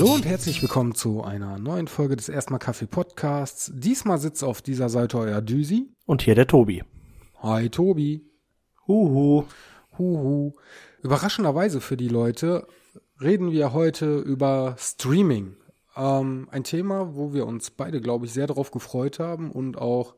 Hallo und herzlich willkommen zu einer neuen Folge des Erstmal Kaffee Podcasts. Diesmal sitzt auf dieser Seite euer Düsi. Und hier der Tobi. Hi Tobi. Huhu. Huhu. Überraschenderweise für die Leute reden wir heute über Streaming. Ähm, ein Thema, wo wir uns beide, glaube ich, sehr darauf gefreut haben und auch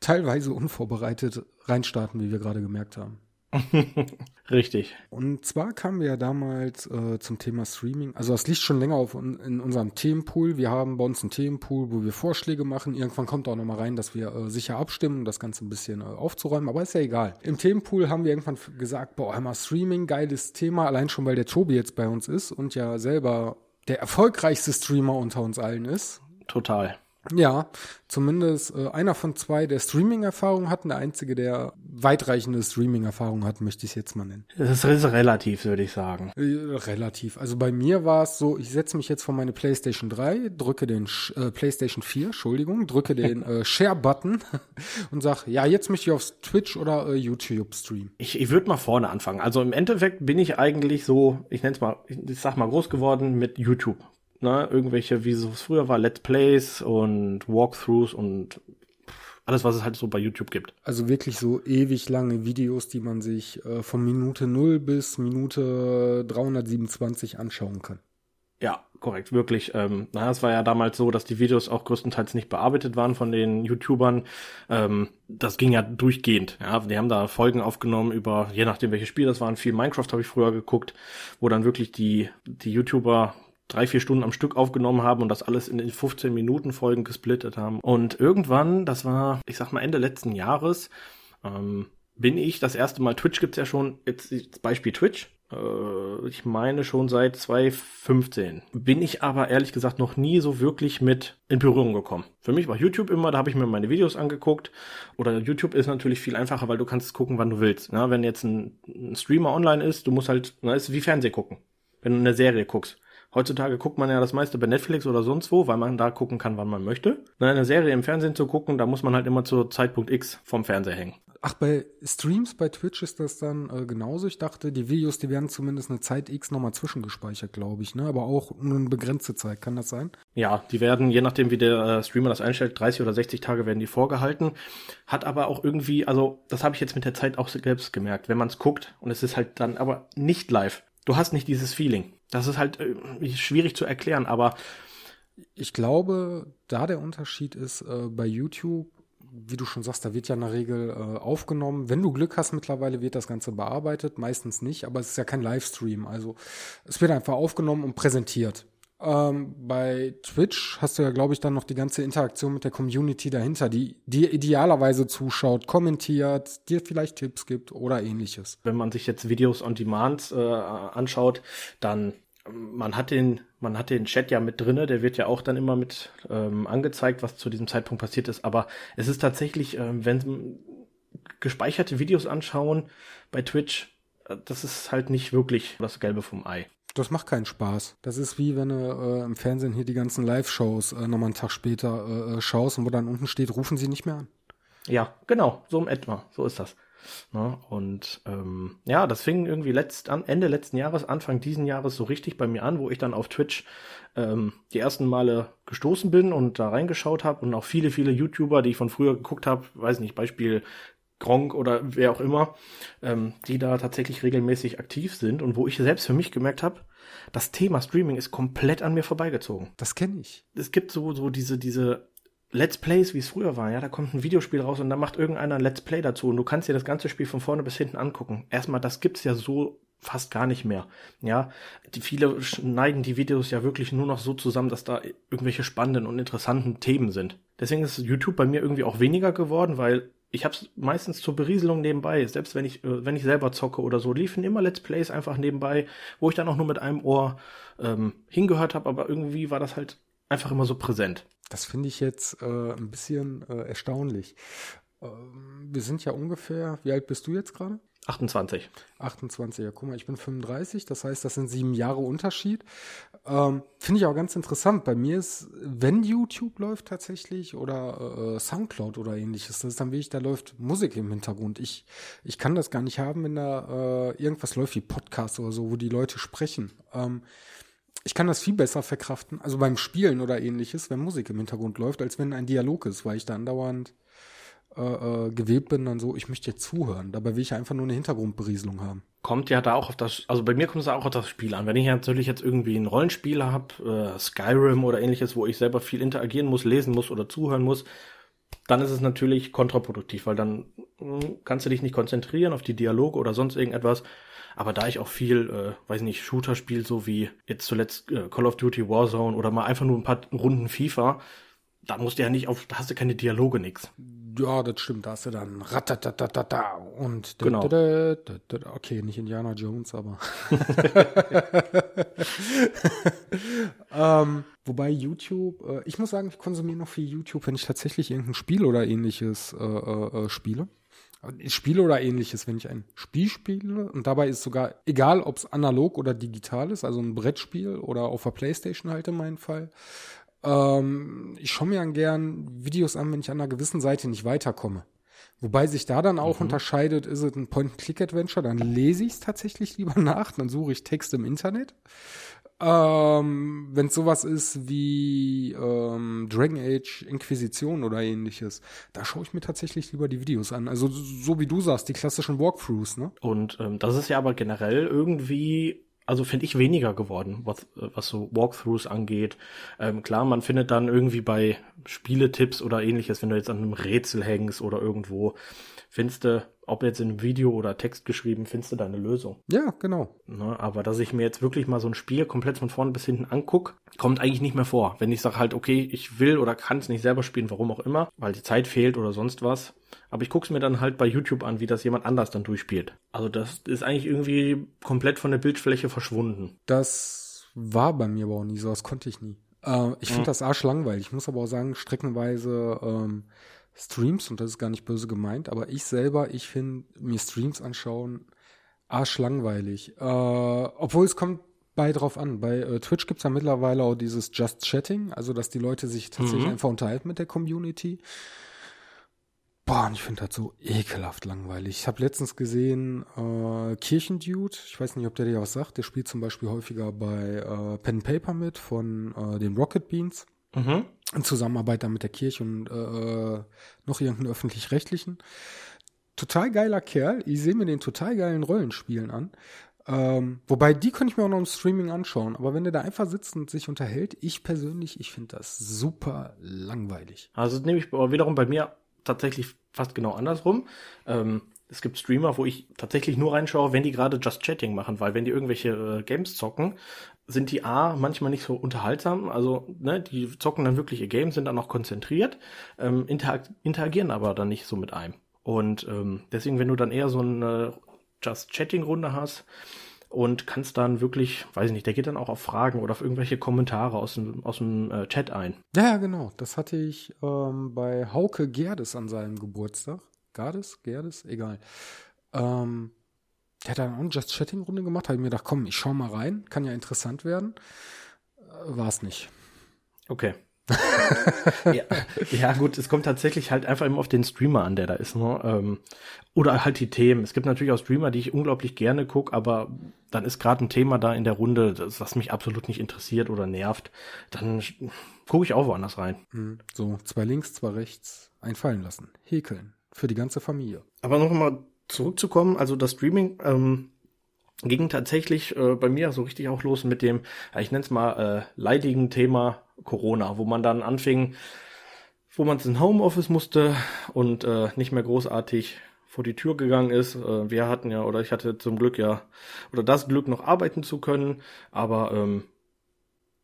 teilweise unvorbereitet reinstarten, wie wir gerade gemerkt haben. Richtig. Und zwar kamen wir ja damals äh, zum Thema Streaming. Also das liegt schon länger auf, in unserem Themenpool. Wir haben bei uns einen Themenpool, wo wir Vorschläge machen. Irgendwann kommt auch nochmal rein, dass wir äh, sicher abstimmen, um das Ganze ein bisschen äh, aufzuräumen. Aber ist ja egal. Im Themenpool haben wir irgendwann gesagt, boah, einmal Streaming, geiles Thema. Allein schon, weil der Tobi jetzt bei uns ist und ja selber der erfolgreichste Streamer unter uns allen ist. Total. Ja, zumindest äh, einer von zwei, der Streaming-Erfahrung hat, der einzige, der weitreichende Streaming-Erfahrung hat, möchte ich es jetzt mal nennen. Das ist relativ, würde ich sagen. Äh, relativ. Also bei mir war es so, ich setze mich jetzt vor meine PlayStation 3, drücke den äh, PlayStation 4, Entschuldigung, drücke den äh, Share-Button und sag, ja, jetzt möchte ich aufs Twitch oder äh, YouTube streamen. Ich, ich würde mal vorne anfangen. Also im Endeffekt bin ich eigentlich so, ich nenne es mal, ich sag mal groß geworden mit YouTube ne, irgendwelche, wie es früher war, Let's Plays und Walkthroughs und alles, was es halt so bei YouTube gibt. Also wirklich so ewig lange Videos, die man sich äh, von Minute 0 bis Minute 327 anschauen kann. Ja, korrekt, wirklich. Ähm, na, es war ja damals so, dass die Videos auch größtenteils nicht bearbeitet waren von den YouTubern. Ähm, das ging ja durchgehend. Ja, die haben da Folgen aufgenommen über, je nachdem welches Spiel das waren, viel Minecraft habe ich früher geguckt, wo dann wirklich die die YouTuber drei, vier Stunden am Stück aufgenommen haben und das alles in den 15 Minuten Folgen gesplittet haben. Und irgendwann, das war, ich sag mal Ende letzten Jahres, ähm, bin ich das erste Mal, Twitch gibt's ja schon, jetzt das Beispiel Twitch, äh, ich meine schon seit 2015. Bin ich aber ehrlich gesagt noch nie so wirklich mit in Berührung gekommen. Für mich war YouTube immer, da habe ich mir meine Videos angeguckt. Oder YouTube ist natürlich viel einfacher, weil du kannst gucken, wann du willst. Na, wenn jetzt ein, ein Streamer online ist, du musst halt, na, ist wie Fernseh gucken. Wenn du eine Serie guckst. Heutzutage guckt man ja das meiste bei Netflix oder sonst wo, weil man da gucken kann, wann man möchte. Eine Serie im Fernsehen zu gucken, da muss man halt immer zur Zeitpunkt X vom Fernseher hängen. Ach, bei Streams bei Twitch ist das dann äh, genauso. Ich dachte, die Videos, die werden zumindest eine Zeit X nochmal zwischengespeichert, glaube ich, ne? Aber auch nur eine begrenzte Zeit, kann das sein? Ja, die werden, je nachdem wie der äh, Streamer das einstellt, 30 oder 60 Tage werden die vorgehalten. Hat aber auch irgendwie, also das habe ich jetzt mit der Zeit auch selbst gemerkt, wenn man es guckt und es ist halt dann aber nicht live. Du hast nicht dieses Feeling. Das ist halt äh, schwierig zu erklären, aber ich glaube, da der Unterschied ist äh, bei YouTube, wie du schon sagst, da wird ja in der Regel äh, aufgenommen. Wenn du Glück hast, mittlerweile wird das Ganze bearbeitet, meistens nicht, aber es ist ja kein Livestream. Also es wird einfach aufgenommen und präsentiert. Ähm, bei Twitch hast du ja, glaube ich, dann noch die ganze Interaktion mit der Community dahinter, die dir idealerweise zuschaut, kommentiert, dir vielleicht Tipps gibt oder ähnliches. Wenn man sich jetzt Videos on Demand äh, anschaut, dann man hat den, man hat den Chat ja mit drinne, der wird ja auch dann immer mit ähm, angezeigt, was zu diesem Zeitpunkt passiert ist. Aber es ist tatsächlich, ähm, wenn gespeicherte Videos anschauen bei Twitch, äh, das ist halt nicht wirklich das Gelbe vom Ei. Das macht keinen Spaß. Das ist wie wenn du äh, im Fernsehen hier die ganzen Live-Shows äh, nochmal einen Tag später äh, äh, schaust und wo dann unten steht, rufen sie nicht mehr an. Ja, genau, so im etwa, so ist das. Ne? Und ähm, ja, das fing irgendwie letzt, an, Ende letzten Jahres, Anfang diesen Jahres so richtig bei mir an, wo ich dann auf Twitch ähm, die ersten Male gestoßen bin und da reingeschaut habe und auch viele, viele YouTuber, die ich von früher geguckt habe, weiß nicht, Beispiel Gronk oder wer auch immer, ähm, die da tatsächlich regelmäßig aktiv sind und wo ich selbst für mich gemerkt habe, das Thema Streaming ist komplett an mir vorbeigezogen. Das kenne ich. Es gibt so so diese diese Let's Plays, wie es früher war, ja, da kommt ein Videospiel raus und da macht irgendeiner ein Let's Play dazu und du kannst dir das ganze Spiel von vorne bis hinten angucken. Erstmal, das gibt's ja so fast gar nicht mehr. Ja, die viele schneiden die Videos ja wirklich nur noch so zusammen, dass da irgendwelche spannenden und interessanten Themen sind. Deswegen ist YouTube bei mir irgendwie auch weniger geworden, weil ich habe es meistens zur Berieselung nebenbei, selbst wenn ich, äh, wenn ich selber zocke oder so, liefen immer Let's Plays einfach nebenbei, wo ich dann auch nur mit einem Ohr ähm, hingehört habe, aber irgendwie war das halt einfach immer so präsent. Das finde ich jetzt äh, ein bisschen äh, erstaunlich. Ähm, wir sind ja ungefähr, wie alt bist du jetzt gerade? 28. 28, ja, guck mal, ich bin 35, das heißt, das sind sieben Jahre Unterschied. Ähm, Finde ich auch ganz interessant. Bei mir ist, wenn YouTube läuft tatsächlich oder äh, Soundcloud oder ähnliches, das ist dann wirklich, da läuft Musik im Hintergrund. Ich, ich kann das gar nicht haben, wenn da äh, irgendwas läuft wie Podcast oder so, wo die Leute sprechen. Ähm, ich kann das viel besser verkraften, also beim Spielen oder ähnliches, wenn Musik im Hintergrund läuft, als wenn ein Dialog ist, weil ich da andauernd äh, äh, gewählt bin, dann so, ich möchte jetzt zuhören. Dabei will ich einfach nur eine Hintergrundberieselung haben. Kommt ja da auch auf das, also bei mir kommt es auch auf das Spiel an. Wenn ich natürlich jetzt irgendwie ein Rollenspiel habe, äh, Skyrim oder ähnliches, wo ich selber viel interagieren muss, lesen muss oder zuhören muss, dann ist es natürlich kontraproduktiv, weil dann mh, hm, kannst du dich nicht konzentrieren auf die Dialoge oder sonst irgendetwas. Aber da ich auch viel, äh, weiß nicht, Shooter spiele, so wie jetzt zuletzt äh, Call of Duty Warzone oder mal einfach nur ein paar Runden FIFA, da musst du ja nicht auf, da hast du keine Dialoge, nix. Ja, das stimmt, da hast du dann ratatatata und genau. okay, nicht Indiana Jones, aber ähm, wobei YouTube, äh, ich muss sagen, ich konsumiere noch viel YouTube, wenn ich tatsächlich irgendein Spiel oder ähnliches äh, äh, äh spiele. Spiele oder ähnliches, wenn ich ein Spiel spiele und dabei ist sogar egal, ob es analog oder digital ist, also ein Brettspiel oder auf der Playstation halt in meinem Fall. Ähm, ich schaue mir dann gern Videos an, wenn ich an einer gewissen Seite nicht weiterkomme. Wobei sich da dann auch mhm. unterscheidet, ist es ein Point-and-Click-Adventure, dann lese ich es tatsächlich lieber nach, dann suche ich Text im Internet. Ähm, Wenn es sowas ist wie ähm, Dragon Age Inquisition oder ähnliches, da schaue ich mir tatsächlich lieber die Videos an. Also so wie du sagst, die klassischen Walkthroughs, ne? Und ähm, das ist ja aber generell irgendwie also finde ich weniger geworden, was, was so Walkthroughs angeht. Ähm, klar, man findet dann irgendwie bei Spieletipps oder ähnliches, wenn du jetzt an einem Rätsel hängst oder irgendwo, findest du, ob jetzt in Video oder Text geschrieben, findest du da eine Lösung. Ja, genau. Ne, aber dass ich mir jetzt wirklich mal so ein Spiel komplett von vorne bis hinten anguck, kommt eigentlich nicht mehr vor. Wenn ich sage halt, okay, ich will oder kann es nicht selber spielen, warum auch immer, weil die Zeit fehlt oder sonst was, aber ich gucke es mir dann halt bei YouTube an, wie das jemand anders dann durchspielt. Also das ist eigentlich irgendwie komplett von der Bildfläche verschwunden. Das war bei mir aber auch nie so, das konnte ich nie. Äh, ich finde mhm. das arschlangweilig. Ich muss aber auch sagen, streckenweise ähm, Streams, und das ist gar nicht böse gemeint, aber ich selber, ich finde mir Streams anschauen arschlangweilig. Äh, obwohl es kommt bei drauf an. Bei äh, Twitch gibt's ja mittlerweile auch dieses Just Chatting, also dass die Leute sich tatsächlich mhm. einfach unterhalten mit der Community. Boah, und ich finde das so ekelhaft langweilig. Ich habe letztens gesehen, äh, Kirchendude, ich weiß nicht, ob der dir was sagt, der spielt zum Beispiel häufiger bei äh, Pen Paper mit von äh, den Rocket Beans. Mhm. In Zusammenarbeit dann mit der Kirche und äh, noch irgendeinen öffentlich-rechtlichen. Total geiler Kerl. Ich sehe mir den total geilen Rollenspielen an. Ähm, wobei, die könnte ich mir auch noch im Streaming anschauen. Aber wenn der da einfach sitzt und sich unterhält, ich persönlich, ich finde das super langweilig. Also nehme ich wiederum bei mir tatsächlich fast genau andersrum. Ähm, es gibt Streamer, wo ich tatsächlich nur reinschaue, wenn die gerade Just Chatting machen, weil wenn die irgendwelche äh, Games zocken, sind die A manchmal nicht so unterhaltsam, also ne, die zocken dann wirklich ihr Game, sind dann auch konzentriert, ähm, interag interagieren aber dann nicht so mit einem. Und ähm, deswegen, wenn du dann eher so eine Just Chatting Runde hast, und kannst dann wirklich, weiß ich nicht, der geht dann auch auf Fragen oder auf irgendwelche Kommentare aus dem, aus dem äh, Chat ein. Ja, genau. Das hatte ich ähm, bei Hauke Gerdes an seinem Geburtstag. Gerdes? Gerdes? Egal. Ähm, der hat dann auch eine Just Chatting-Runde gemacht. Habe ich mir gedacht, komm, ich schau mal rein. Kann ja interessant werden. Äh, War es nicht. Okay. ja, ja, gut, es kommt tatsächlich halt einfach immer auf den Streamer an, der da ist. Ne? Ähm, oder halt die Themen. Es gibt natürlich auch Streamer, die ich unglaublich gerne gucke, aber dann ist gerade ein Thema da in der Runde, das, was mich absolut nicht interessiert oder nervt. Dann gucke ich auch woanders rein. Hm, so, zwei links, zwei rechts, einfallen lassen. Häkeln. Für die ganze Familie. Aber noch mal zurückzukommen, also das Streaming, ähm, ging tatsächlich äh, bei mir so richtig auch los mit dem, ja, ich nenne es mal, äh, leidigen Thema Corona, wo man dann anfing, wo man ins Homeoffice musste und äh, nicht mehr großartig vor die Tür gegangen ist. Äh, wir hatten ja, oder ich hatte zum Glück ja, oder das Glück noch arbeiten zu können, aber ähm,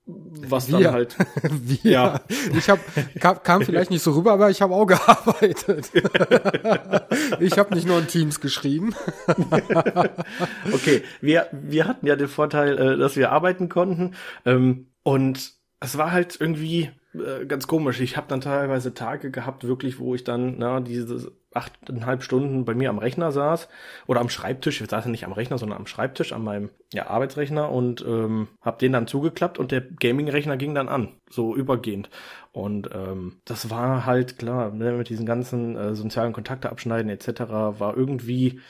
was wir. dann halt. wir. Ja. Ich habe kam, kam vielleicht nicht so rüber, aber ich habe auch gearbeitet. ich habe nicht nur in Teams geschrieben. okay, wir wir hatten ja den Vorteil, äh, dass wir arbeiten konnten ähm, und es war halt irgendwie äh, ganz komisch. Ich habe dann teilweise Tage gehabt, wirklich, wo ich dann na diese achteinhalb Stunden bei mir am Rechner saß oder am Schreibtisch. Ich saß ja nicht am Rechner, sondern am Schreibtisch, an meinem ja, Arbeitsrechner und ähm, habe den dann zugeklappt und der Gaming-Rechner ging dann an, so übergehend. Und ähm, das war halt klar, ne, mit diesen ganzen äh, sozialen Kontakte abschneiden etc. war irgendwie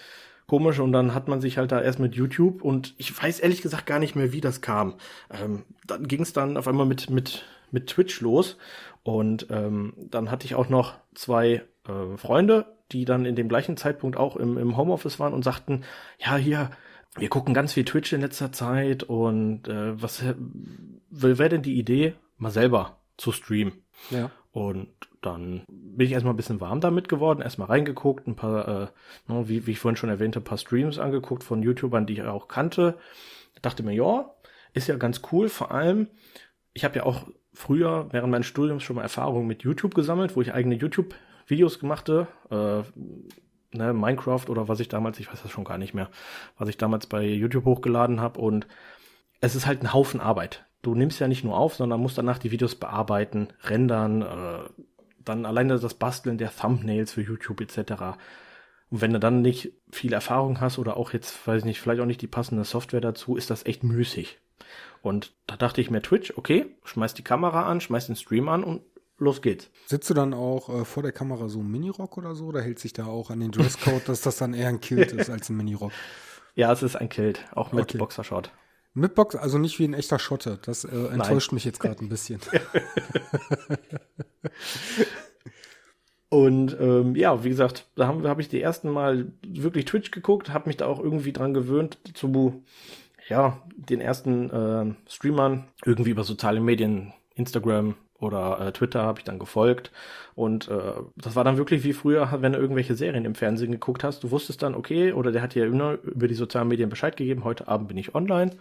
komisch und dann hat man sich halt da erst mit YouTube und ich weiß ehrlich gesagt gar nicht mehr, wie das kam. Ähm, dann ging es dann auf einmal mit, mit, mit Twitch los und ähm, dann hatte ich auch noch zwei äh, Freunde, die dann in dem gleichen Zeitpunkt auch im, im Homeoffice waren und sagten, ja, hier, wir gucken ganz viel Twitch in letzter Zeit und äh, was wäre denn die Idee, mal selber zu streamen? Ja. Und dann bin ich erstmal ein bisschen warm damit geworden, erstmal reingeguckt, ein paar, äh, ne, wie, wie ich vorhin schon erwähnte, ein paar Streams angeguckt von YouTubern, die ich auch kannte. Dachte mir, ja, ist ja ganz cool. Vor allem, ich habe ja auch früher während meines Studiums schon mal Erfahrungen mit YouTube gesammelt, wo ich eigene YouTube-Videos gemachte, äh, ne, Minecraft oder was ich damals, ich weiß das schon gar nicht mehr, was ich damals bei YouTube hochgeladen habe und es ist halt ein Haufen Arbeit. Du nimmst ja nicht nur auf, sondern musst danach die Videos bearbeiten, rendern, äh, dann alleine das Basteln der Thumbnails für YouTube etc. Und wenn du dann nicht viel Erfahrung hast oder auch jetzt, weiß ich nicht, vielleicht auch nicht die passende Software dazu, ist das echt müßig. Und da dachte ich mir, Twitch, okay, schmeiß die Kamera an, schmeiß den Stream an und los geht's. Sitzt du dann auch äh, vor der Kamera so ein Minirock oder so? Oder hält sich da auch an den Dresscode, dass das dann eher ein Kilt ist als ein Minirock? Ja, es ist ein Kilt, auch mit okay. Boxershot. Mit Box, also nicht wie ein echter Schotte. Das äh, enttäuscht Nein. mich jetzt gerade ein bisschen. Und ähm, ja, wie gesagt, da habe hab ich die ersten Mal wirklich Twitch geguckt, habe mich da auch irgendwie dran gewöhnt, zu ja, den ersten äh, Streamern irgendwie über soziale Medien, Instagram oder äh, Twitter habe ich dann gefolgt. Und äh, das war dann wirklich wie früher, wenn du irgendwelche Serien im Fernsehen geguckt hast. Du wusstest dann, okay, oder der hat dir über die sozialen Medien Bescheid gegeben, heute Abend bin ich online.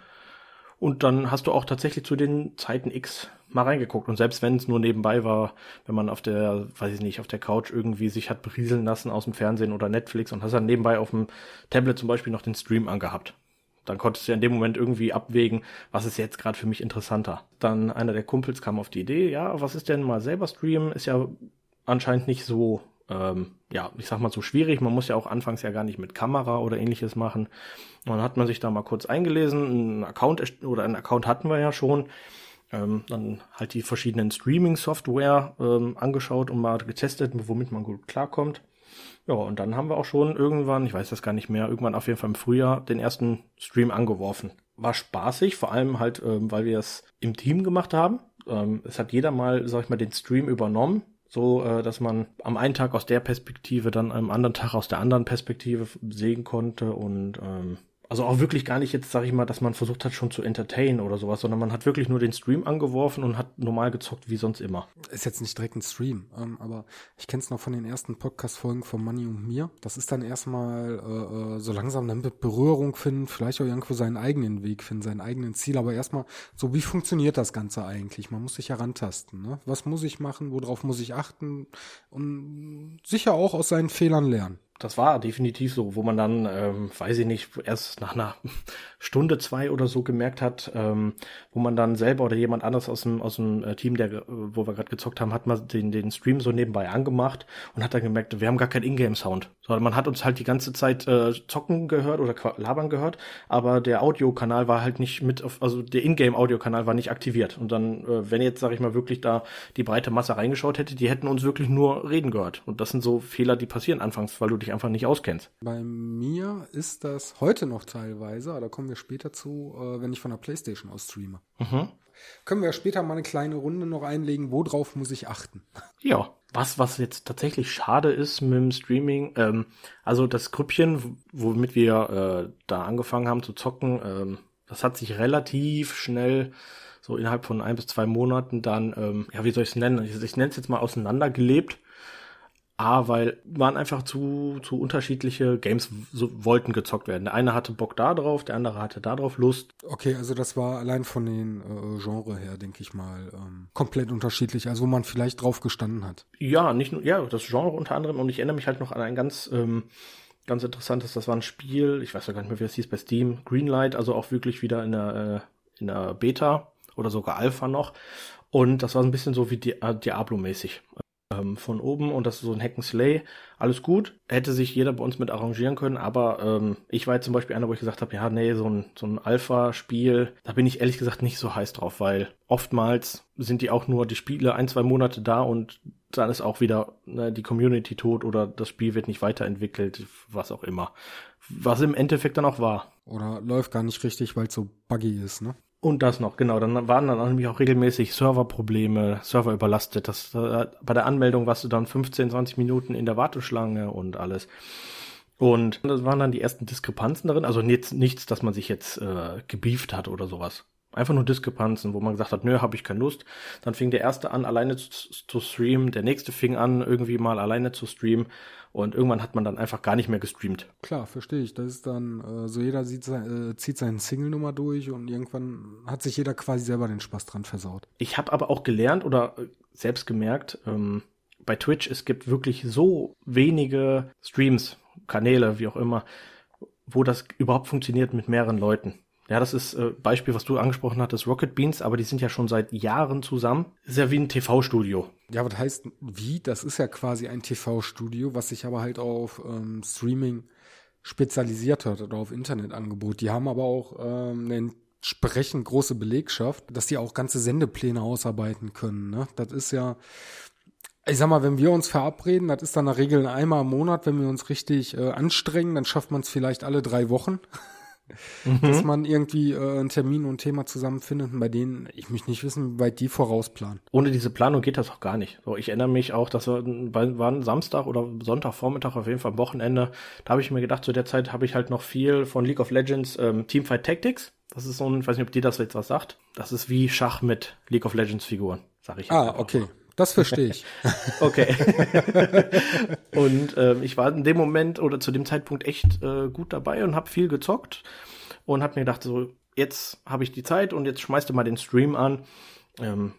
Und dann hast du auch tatsächlich zu den Zeiten X mal reingeguckt. Und selbst wenn es nur nebenbei war, wenn man auf der, weiß ich nicht, auf der Couch irgendwie sich hat berieseln lassen aus dem Fernsehen oder Netflix und hast dann nebenbei auf dem Tablet zum Beispiel noch den Stream angehabt. Dann konntest du ja in dem Moment irgendwie abwägen, was ist jetzt gerade für mich interessanter. Dann einer der Kumpels kam auf die Idee, ja, was ist denn mal selber streamen? Ist ja anscheinend nicht so ähm, ja, ich sag mal so schwierig. Man muss ja auch anfangs ja gar nicht mit Kamera oder ähnliches machen. Und dann hat man sich da mal kurz eingelesen, ein Account oder ein Account hatten wir ja schon. Ähm, dann halt die verschiedenen Streaming-Software ähm, angeschaut und mal getestet, womit man gut klarkommt. Ja, und dann haben wir auch schon irgendwann, ich weiß das gar nicht mehr, irgendwann auf jeden Fall im Frühjahr den ersten Stream angeworfen. War spaßig, vor allem halt, ähm, weil wir es im Team gemacht haben. Ähm, es hat jeder mal, sag ich mal, den Stream übernommen so äh, dass man am einen Tag aus der Perspektive, dann am anderen Tag aus der anderen Perspektive sehen konnte und ähm, also auch wirklich gar nicht jetzt, sag ich mal, dass man versucht hat, schon zu entertainen oder sowas, sondern man hat wirklich nur den Stream angeworfen und hat normal gezockt wie sonst immer. Ist jetzt nicht direkt ein Stream, ähm, aber ich kenne es noch von den ersten Podcast-Folgen von Money und mir. Das ist dann erstmal äh, äh, so langsam damit Berührung finden, vielleicht auch irgendwo seinen eigenen Weg finden, seinen eigenen Ziel, aber erstmal so, wie funktioniert das Ganze eigentlich? Man muss sich herantasten. Ne? Was muss ich machen? Worauf muss ich achten? Und sicher auch aus seinen Fehlern lernen das war definitiv so, wo man dann, ähm, weiß ich nicht, erst nach einer Stunde, zwei oder so gemerkt hat, ähm, wo man dann selber oder jemand anders aus dem, aus dem äh, Team, der, wo wir gerade gezockt haben, hat mal den, den Stream so nebenbei angemacht und hat dann gemerkt, wir haben gar keinen Ingame-Sound. Sondern man hat uns halt die ganze Zeit äh, zocken gehört oder labern gehört, aber der Audiokanal war halt nicht mit, auf, also der Ingame-Audiokanal war nicht aktiviert. Und dann, äh, wenn jetzt, sag ich mal, wirklich da die breite Masse reingeschaut hätte, die hätten uns wirklich nur reden gehört. Und das sind so Fehler, die passieren anfangs, weil du dich einfach nicht auskennst. Bei mir ist das heute noch teilweise, da kommen wir später zu, äh, wenn ich von der Playstation aus streame. Mhm. Können wir später mal eine kleine Runde noch einlegen, worauf muss ich achten? Ja, was, was jetzt tatsächlich schade ist mit dem Streaming, ähm, also das Grüppchen, womit wir äh, da angefangen haben zu zocken, ähm, das hat sich relativ schnell so innerhalb von ein bis zwei Monaten dann, ähm, ja, wie soll ich es nennen? Ich, ich nenne es jetzt mal auseinandergelebt. A, weil waren einfach zu, zu unterschiedliche Games so, wollten gezockt werden. Der eine hatte Bock da drauf, der andere hatte da drauf Lust. Okay, also das war allein von den äh, Genre her, denke ich mal, ähm, komplett unterschiedlich, also wo man vielleicht drauf gestanden hat. Ja, nicht nur, ja, das Genre unter anderem und ich erinnere mich halt noch an ein ganz, ähm, ganz interessantes, das war ein Spiel, ich weiß ja gar nicht mehr, wie es hieß bei Steam, Greenlight, also auch wirklich wieder in der, äh, in der Beta oder sogar Alpha noch. Und das war ein bisschen so wie Di äh, Diablo-mäßig ähm, von oben und das ist so ein Hack'n'Slay. Alles gut, hätte sich jeder bei uns mit arrangieren können, aber ähm, ich war jetzt zum Beispiel einer, wo ich gesagt habe, ja, nee, so ein, so ein Alpha-Spiel, da bin ich ehrlich gesagt nicht so heiß drauf, weil oftmals sind die auch nur die Spiele ein, zwei Monate da und dann ist auch wieder ne, die Community tot oder das Spiel wird nicht weiterentwickelt, was auch immer. Was im Endeffekt dann auch war. Oder läuft gar nicht richtig, weil es so buggy ist, ne? Und das noch, genau. Dann waren dann nämlich auch regelmäßig Serverprobleme, Server überlastet. Das, äh, bei der Anmeldung warst du dann 15, 20 Minuten in der Warteschlange und alles. Und das waren dann die ersten Diskrepanzen darin. Also nichts, nichts dass man sich jetzt äh, gebieft hat oder sowas. Einfach nur Diskrepanzen, wo man gesagt hat, nö, habe ich keine Lust. Dann fing der erste an, alleine zu, zu streamen. Der nächste fing an, irgendwie mal alleine zu streamen. Und irgendwann hat man dann einfach gar nicht mehr gestreamt. Klar, verstehe ich. Das ist dann, äh, so jeder sieht, äh, zieht seine Single-Nummer durch und irgendwann hat sich jeder quasi selber den Spaß dran versaut. Ich habe aber auch gelernt oder äh, selbst gemerkt, ähm, bei Twitch, es gibt wirklich so wenige Streams, Kanäle, wie auch immer, wo das überhaupt funktioniert mit mehreren Leuten. Ja, das ist äh, Beispiel, was du angesprochen hattest, Rocket Beans, aber die sind ja schon seit Jahren zusammen. Ist ja wie ein TV-Studio. Ja, was heißt wie? Das ist ja quasi ein TV-Studio, was sich aber halt auf ähm, Streaming spezialisiert hat oder auf Internetangebot. Die haben aber auch ähm, eine entsprechend große Belegschaft, dass die auch ganze Sendepläne ausarbeiten können. Ne? Das ist ja, ich sag mal, wenn wir uns verabreden, das ist dann in der Regel einmal im Monat, wenn wir uns richtig äh, anstrengen, dann schafft man es vielleicht alle drei Wochen. Mhm. dass man irgendwie äh, einen Termin und ein Thema zusammenfindet, bei denen ich mich nicht wissen, wie weit die vorausplanen. Ohne diese Planung geht das auch gar nicht. So, ich erinnere mich auch, dass wir war ein Samstag oder Sonntagvormittag auf jeden Fall am Wochenende. Da habe ich mir gedacht, zu der Zeit habe ich halt noch viel von League of Legends ähm, Teamfight Tactics. Das ist so ein, ich weiß nicht, ob dir das jetzt was sagt. Das ist wie Schach mit League of Legends Figuren, sag ich. Ah, okay. Mal. Das verstehe ich. okay. und ähm, ich war in dem Moment oder zu dem Zeitpunkt echt äh, gut dabei und habe viel gezockt und habe mir gedacht, so jetzt habe ich die Zeit und jetzt schmeißt du mal den Stream an. Ähm,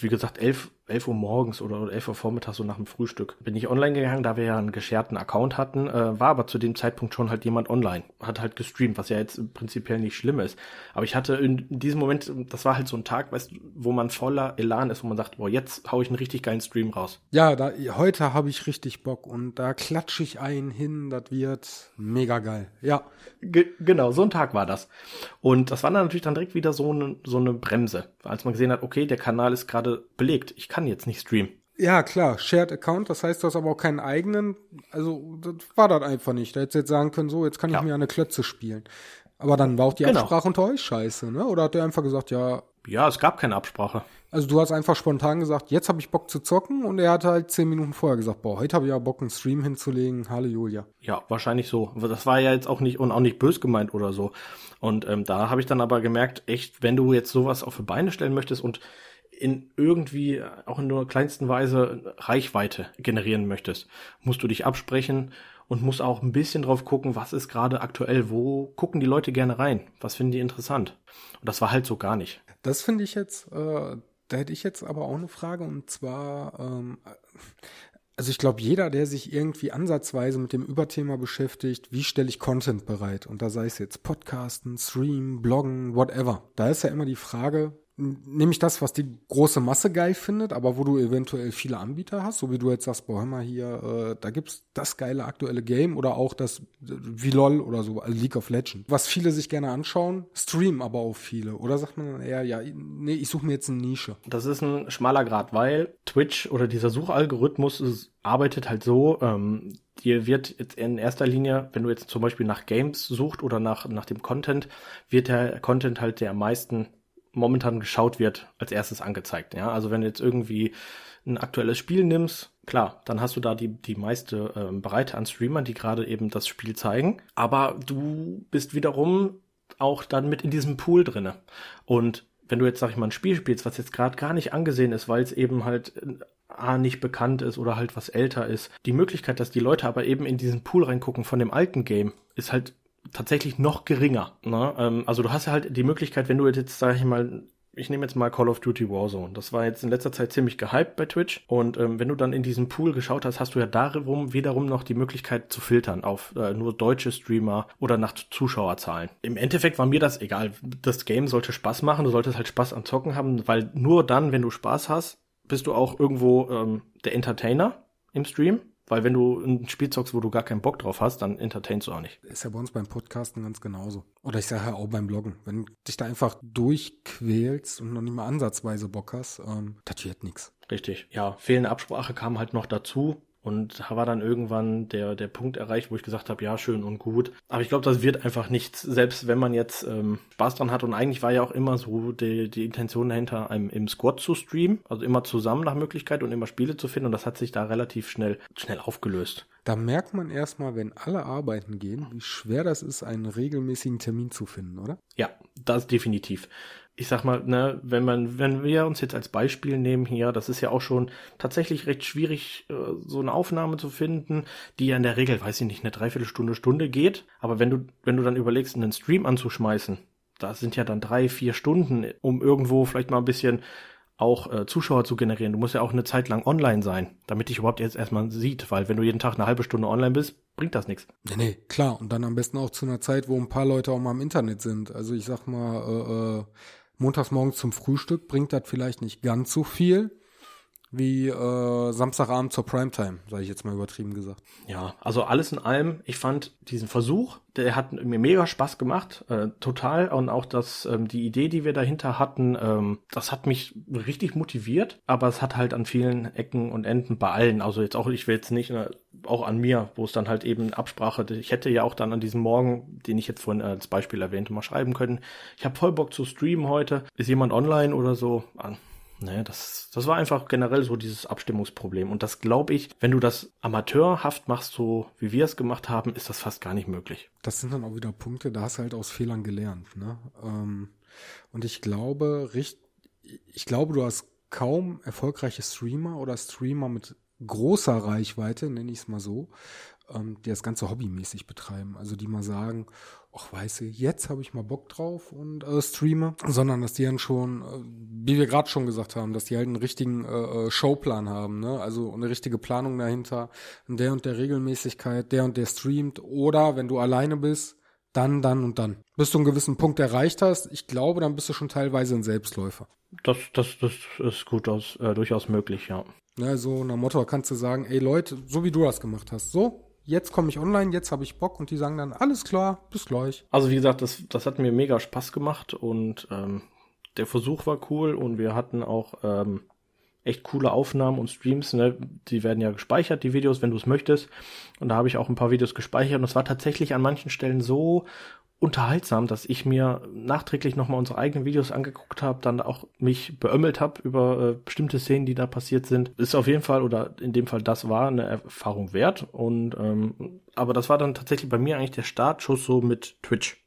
wie gesagt, elf 11 Uhr morgens oder 11 Uhr vormittags so nach dem Frühstück bin ich online gegangen, da wir ja einen gescherten Account hatten, äh, war aber zu dem Zeitpunkt schon halt jemand online, hat halt gestreamt, was ja jetzt prinzipiell nicht schlimm ist. Aber ich hatte in diesem Moment, das war halt so ein Tag, weißt du, wo man voller Elan ist, wo man sagt, boah, jetzt hau ich einen richtig geilen Stream raus. Ja, da, heute habe ich richtig Bock und da klatsche ich einen hin, das wird mega geil. Ja. Ge genau, so ein Tag war das. Und das war dann natürlich dann direkt wieder so eine, so eine Bremse, als man gesehen hat, okay, der Kanal ist gerade belegt. Ich kann jetzt nicht streamen. Ja, klar, Shared Account, das heißt, du hast aber auch keinen eigenen, also das war das einfach nicht. Da hättest du jetzt sagen können, so, jetzt kann ich ja. mir eine Klötze spielen. Aber dann war auch die genau. Absprache unter euch scheiße, ne? Oder hat der einfach gesagt, ja. Ja, es gab keine Absprache. Also du hast einfach spontan gesagt, jetzt habe ich Bock zu zocken und er hat halt zehn Minuten vorher gesagt, boah, heute habe ich ja Bock, einen Stream hinzulegen. Halleluja. Ja, wahrscheinlich so. Das war ja jetzt auch nicht und auch nicht bös gemeint oder so. Und ähm, da habe ich dann aber gemerkt, echt, wenn du jetzt sowas auf die Beine stellen möchtest und in irgendwie, auch in nur kleinsten Weise, Reichweite generieren möchtest, musst du dich absprechen und musst auch ein bisschen drauf gucken, was ist gerade aktuell, wo gucken die Leute gerne rein, was finden die interessant. Und das war halt so gar nicht. Das finde ich jetzt, äh, da hätte ich jetzt aber auch eine Frage und zwar, ähm, also ich glaube, jeder, der sich irgendwie ansatzweise mit dem Überthema beschäftigt, wie stelle ich Content bereit? Und da sei es jetzt Podcasten, Stream, Bloggen, whatever. Da ist ja immer die Frage, nämlich das, was die große Masse geil findet, aber wo du eventuell viele Anbieter hast, so wie du jetzt sagst, boah, hör mal hier, äh, da gibt's das geile aktuelle Game oder auch das wie LOL oder so, also League of Legends. Was viele sich gerne anschauen, streamen aber auch viele. Oder sagt man eher, ja, nee, ich suche mir jetzt eine Nische. Das ist ein schmaler Grad, weil Twitch oder dieser Suchalgorithmus ist, arbeitet halt so, ähm, dir wird jetzt in erster Linie, wenn du jetzt zum Beispiel nach Games sucht oder nach, nach dem Content, wird der Content halt der am meisten momentan geschaut wird, als erstes angezeigt. Ja, also wenn du jetzt irgendwie ein aktuelles Spiel nimmst, klar, dann hast du da die, die meiste äh, Breite an Streamern, die gerade eben das Spiel zeigen. Aber du bist wiederum auch dann mit in diesem Pool drinne. Und wenn du jetzt, sag ich mal, ein Spiel spielst, was jetzt gerade gar nicht angesehen ist, weil es eben halt äh, A, nicht bekannt ist oder halt was älter ist, die Möglichkeit, dass die Leute aber eben in diesen Pool reingucken von dem alten Game, ist halt tatsächlich noch geringer. Ne? Ähm, also du hast ja halt die Möglichkeit, wenn du jetzt, sag ich mal, ich nehme jetzt mal Call of Duty Warzone. Das war jetzt in letzter Zeit ziemlich gehypt bei Twitch. Und ähm, wenn du dann in diesen Pool geschaut hast, hast du ja darum wiederum noch die Möglichkeit zu filtern auf äh, nur deutsche Streamer oder nach Zuschauerzahlen. Im Endeffekt war mir das egal. Das Game sollte Spaß machen. Du solltest halt Spaß am Zocken haben, weil nur dann, wenn du Spaß hast, bist du auch irgendwo ähm, der Entertainer im Stream. Weil wenn du ein Spiel zockst, wo du gar keinen Bock drauf hast, dann entertainst du auch nicht. Ist ja bei uns beim Podcasten ganz genauso. Oder ich sage ja auch beim Bloggen. Wenn du dich da einfach durchquälst und noch nicht mal ansatzweise Bock hast, ähm, das wird nix. Richtig. Ja, fehlende Absprache kam halt noch dazu. Und da war dann irgendwann der, der Punkt erreicht, wo ich gesagt habe, ja, schön und gut. Aber ich glaube, das wird einfach nichts, selbst wenn man jetzt ähm, Spaß dran hat. Und eigentlich war ja auch immer so die, die Intention dahinter, einem im Squad zu streamen, also immer zusammen nach Möglichkeit und immer Spiele zu finden. Und das hat sich da relativ schnell, schnell aufgelöst. Da merkt man erstmal, wenn alle arbeiten gehen, wie schwer das ist, einen regelmäßigen Termin zu finden, oder? Ja, das definitiv ich sag mal, ne, wenn man, wenn wir uns jetzt als Beispiel nehmen hier, das ist ja auch schon tatsächlich recht schwierig, äh, so eine Aufnahme zu finden, die ja in der Regel, weiß ich nicht, eine Dreiviertelstunde, Stunde geht. Aber wenn du, wenn du dann überlegst, einen Stream anzuschmeißen, da sind ja dann drei, vier Stunden, um irgendwo vielleicht mal ein bisschen auch äh, Zuschauer zu generieren. Du musst ja auch eine Zeit lang online sein, damit dich überhaupt jetzt erstmal sieht, weil wenn du jeden Tag eine halbe Stunde online bist, bringt das nichts. Nee, nee, klar. Und dann am besten auch zu einer Zeit, wo ein paar Leute auch mal im Internet sind. Also ich sag mal, äh, äh montags morgens zum Frühstück bringt das vielleicht nicht ganz so viel wie äh, Samstagabend zur Primetime, sage ich jetzt mal übertrieben gesagt. Ja, also alles in allem, ich fand diesen Versuch, der hat mir mega Spaß gemacht, äh, total. Und auch das, ähm, die Idee, die wir dahinter hatten, ähm, das hat mich richtig motiviert, aber es hat halt an vielen Ecken und Enden bei allen, also jetzt auch, ich will jetzt nicht, äh, auch an mir, wo es dann halt eben Absprache, ich hätte ja auch dann an diesem Morgen, den ich jetzt vorhin äh, als Beispiel erwähnte, mal schreiben können, ich habe voll Bock zu streamen heute, ist jemand online oder so? Ah, Ne, das, das war einfach generell so dieses Abstimmungsproblem. Und das glaube ich, wenn du das amateurhaft machst, so wie wir es gemacht haben, ist das fast gar nicht möglich. Das sind dann auch wieder Punkte, da hast du halt aus Fehlern gelernt. Ne? Ähm, und ich glaube, ich glaube, du hast kaum erfolgreiche Streamer oder Streamer mit großer Reichweite, nenne ich es mal so, ähm, die das Ganze hobbymäßig betreiben. Also die mal sagen, ach weißt du, jetzt habe ich mal Bock drauf und äh, streame, sondern dass die dann schon, äh, wie wir gerade schon gesagt haben, dass die halt einen richtigen äh, äh, Showplan haben, ne? Also eine richtige Planung dahinter, in der und der Regelmäßigkeit, der und der streamt oder wenn du alleine bist, dann, dann und dann. Bis du einen gewissen Punkt erreicht hast, ich glaube, dann bist du schon teilweise ein Selbstläufer. Das, das, das ist gut aus, äh, durchaus möglich, ja. Ne, so nach Motto kannst du sagen, ey Leute, so wie du das gemacht hast, so, jetzt komme ich online, jetzt habe ich Bock und die sagen dann, alles klar, bis gleich. Also wie gesagt, das, das hat mir mega Spaß gemacht und ähm, der Versuch war cool und wir hatten auch ähm, echt coole Aufnahmen und Streams. Ne? Die werden ja gespeichert, die Videos, wenn du es möchtest. Und da habe ich auch ein paar Videos gespeichert und es war tatsächlich an manchen Stellen so unterhaltsam, dass ich mir nachträglich nochmal unsere eigenen Videos angeguckt habe, dann auch mich beömmelt habe über äh, bestimmte Szenen, die da passiert sind. Ist auf jeden Fall, oder in dem Fall, das war eine Erfahrung wert. Und ähm, aber das war dann tatsächlich bei mir eigentlich der Startschuss so mit Twitch.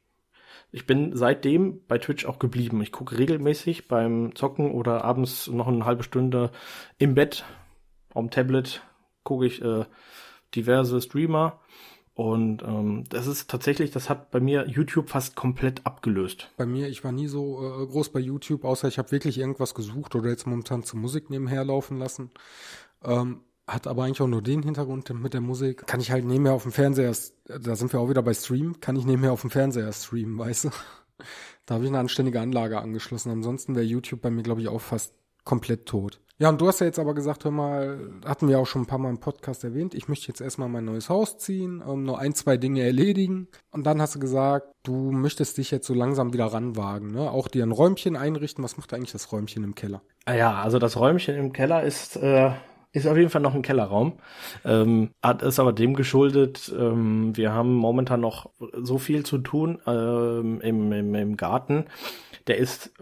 Ich bin seitdem bei Twitch auch geblieben. Ich gucke regelmäßig beim Zocken oder abends noch eine halbe Stunde im Bett am Tablet gucke ich äh, diverse Streamer und ähm, das ist tatsächlich, das hat bei mir YouTube fast komplett abgelöst. Bei mir, ich war nie so äh, groß bei YouTube, außer ich habe wirklich irgendwas gesucht oder jetzt momentan zur Musik nebenher laufen lassen. Ähm, hat aber eigentlich auch nur den Hintergrund mit der Musik. Kann ich halt nebenher auf dem Fernseher, da sind wir auch wieder bei Stream, kann ich nebenher auf dem Fernseher streamen, weißt du? Da habe ich eine anständige Anlage angeschlossen. Ansonsten wäre YouTube bei mir, glaube ich, auch fast komplett tot. Ja, und du hast ja jetzt aber gesagt, hör mal, hatten wir auch schon ein paar Mal im Podcast erwähnt, ich möchte jetzt erstmal mein neues Haus ziehen, ähm, nur ein, zwei Dinge erledigen. Und dann hast du gesagt, du möchtest dich jetzt so langsam wieder ranwagen, ne? Auch dir ein Räumchen einrichten. Was macht eigentlich das Räumchen im Keller? Ah ja, also das Räumchen im Keller ist, äh, ist auf jeden Fall noch ein Kellerraum. Ähm, hat ist aber dem geschuldet, ähm, wir haben momentan noch so viel zu tun ähm, im, im, im Garten. Der ist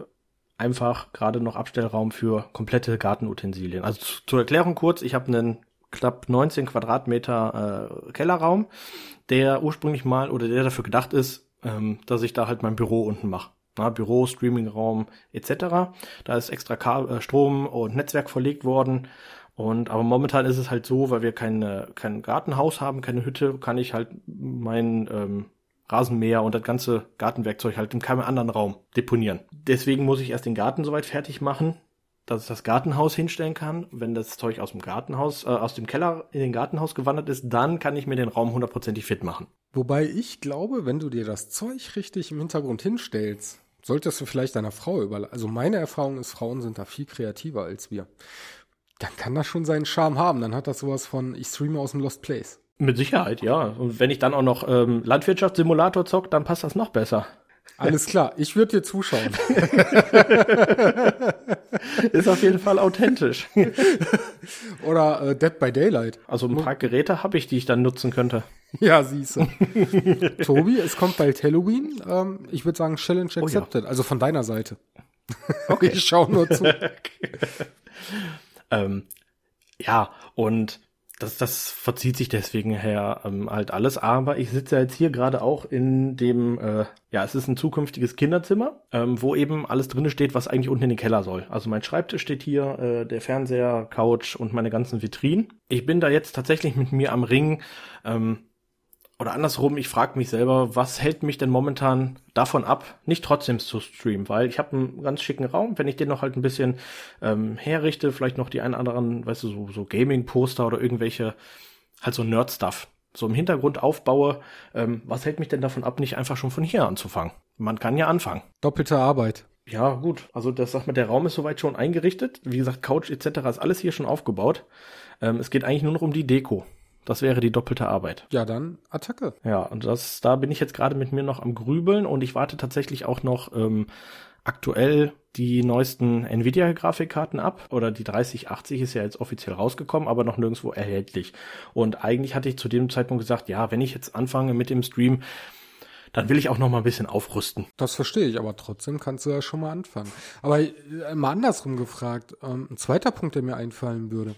einfach gerade noch Abstellraum für komplette Gartenutensilien. Also zur Erklärung kurz, ich habe einen knapp 19 Quadratmeter äh, Kellerraum, der ursprünglich mal oder der dafür gedacht ist, ähm, dass ich da halt mein Büro unten mache. Na, Büro, Streamingraum etc. Da ist extra äh, Strom und Netzwerk verlegt worden. Und aber momentan ist es halt so, weil wir keine, kein Gartenhaus haben, keine Hütte, kann ich halt mein ähm, Rasenmäher und das ganze Gartenwerkzeug halt in keinem anderen Raum deponieren. Deswegen muss ich erst den Garten soweit fertig machen, dass ich das Gartenhaus hinstellen kann. Wenn das Zeug aus dem Gartenhaus, äh, aus dem Keller in den Gartenhaus gewandert ist, dann kann ich mir den Raum hundertprozentig fit machen. Wobei ich glaube, wenn du dir das Zeug richtig im Hintergrund hinstellst, solltest du vielleicht deiner Frau überlassen. Also meine Erfahrung ist, Frauen sind da viel kreativer als wir. Dann kann das schon seinen Charme haben. Dann hat das sowas von, ich streame aus dem Lost Place. Mit Sicherheit, ja. Und wenn ich dann auch noch ähm, Landwirtschaftssimulator zock, dann passt das noch besser. Alles klar, ich würde dir zuschauen. Ist auf jeden Fall authentisch. Oder äh, Dead by Daylight. Also ein paar Geräte habe ich, die ich dann nutzen könnte. Ja, siehst du. Tobi, es kommt bald Halloween. Ähm, ich würde sagen, Challenge accepted. Oh ja. Also von deiner Seite. Okay. Ich schaue nur zu. ähm, ja, und das, das verzieht sich deswegen her ähm, halt alles. Aber ich sitze jetzt hier gerade auch in dem, äh, ja, es ist ein zukünftiges Kinderzimmer, ähm, wo eben alles drinne steht, was eigentlich unten in den Keller soll. Also mein Schreibtisch steht hier, äh, der Fernseher, Couch und meine ganzen Vitrinen. Ich bin da jetzt tatsächlich mit mir am Ring. Ähm, oder andersrum, ich frage mich selber, was hält mich denn momentan davon ab, nicht trotzdem zu streamen? Weil ich habe einen ganz schicken Raum, wenn ich den noch halt ein bisschen ähm, herrichte, vielleicht noch die einen anderen, weißt du, so, so Gaming-Poster oder irgendwelche, halt so Nerd-Stuff, so im Hintergrund aufbaue, ähm, was hält mich denn davon ab, nicht einfach schon von hier anzufangen? Man kann ja anfangen. Doppelte Arbeit. Ja, gut. Also das sagt man, der Raum ist soweit schon eingerichtet. Wie gesagt, Couch etc. ist alles hier schon aufgebaut. Ähm, es geht eigentlich nur noch um die Deko. Das wäre die doppelte Arbeit. Ja, dann Attacke. Ja, und das, da bin ich jetzt gerade mit mir noch am Grübeln und ich warte tatsächlich auch noch ähm, aktuell die neuesten Nvidia-Grafikkarten ab. Oder die 3080 ist ja jetzt offiziell rausgekommen, aber noch nirgendwo erhältlich. Und eigentlich hatte ich zu dem Zeitpunkt gesagt, ja, wenn ich jetzt anfange mit dem Stream, dann will ich auch noch mal ein bisschen aufrüsten. Das verstehe ich, aber trotzdem kannst du ja schon mal anfangen. Aber äh, mal andersrum gefragt, ähm, ein zweiter Punkt, der mir einfallen würde.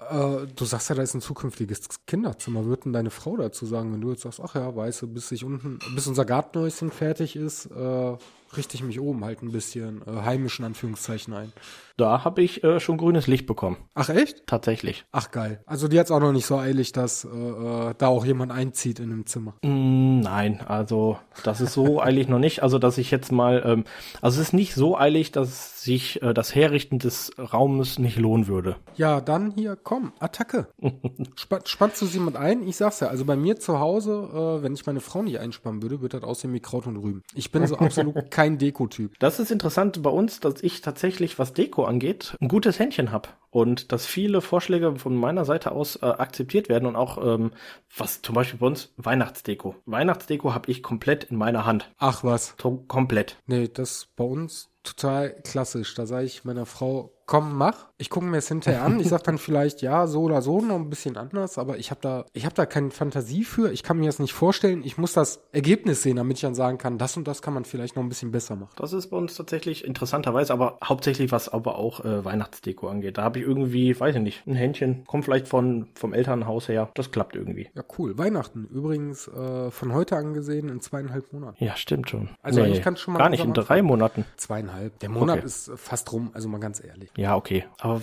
Äh, du sagst ja, da ist ein zukünftiges Kinderzimmer. Würden deine Frau dazu sagen, wenn du jetzt sagst, ach ja, weißt du, bis ich unten, bis unser Gartenhäuschen fertig ist, äh, richte ich mich oben halt ein bisschen äh, heimischen Anführungszeichen ein. Da habe ich äh, schon grünes Licht bekommen. Ach echt? Tatsächlich. Ach geil. Also die hat's auch noch nicht so eilig, dass äh, äh, da auch jemand einzieht in dem Zimmer. Mm, nein, also das ist so eilig noch nicht. Also dass ich jetzt mal, ähm, also es ist nicht so eilig, dass sich äh, das Herrichten des Raumes nicht lohnen würde. Ja, dann hier, komm, Attacke. Sp spannst du sie mit ein? Ich sag's ja, also bei mir zu Hause, äh, wenn ich meine Frau nicht einspannen würde, wird das aussehen wie Kraut und Rüben. Ich bin so absolut kein Dekotyp. Das ist interessant bei uns, dass ich tatsächlich, was Deko angeht, ein gutes Händchen hab und dass viele Vorschläge von meiner Seite aus äh, akzeptiert werden und auch ähm, was zum Beispiel bei uns Weihnachtsdeko. Weihnachtsdeko habe ich komplett in meiner Hand. Ach was. To komplett. Nee, das bei uns total klassisch. Da sage ich meiner Frau, komm, mach. Ich gucke mir es hinterher an. Ich sag dann vielleicht, ja, so oder so, noch ein bisschen anders, aber ich habe da, ich habe da keine Fantasie für. Ich kann mir das nicht vorstellen. Ich muss das Ergebnis sehen, damit ich dann sagen kann, das und das kann man vielleicht noch ein bisschen besser machen. Das ist bei uns tatsächlich interessanterweise, aber hauptsächlich was aber auch äh, Weihnachtsdeko angeht. Da habe ich irgendwie, weiß ich nicht, ein Händchen, kommt vielleicht von vom Elternhaus her. Das klappt irgendwie. Ja, cool. Weihnachten übrigens äh, von heute angesehen in zweieinhalb Monaten. Ja, stimmt schon. Also eigentlich kannst du schon mal gar nicht in drei Monaten. Zweieinhalb. Der Monat Okay. ist fast rum, also mal ganz ehrlich. Ja, okay. Aber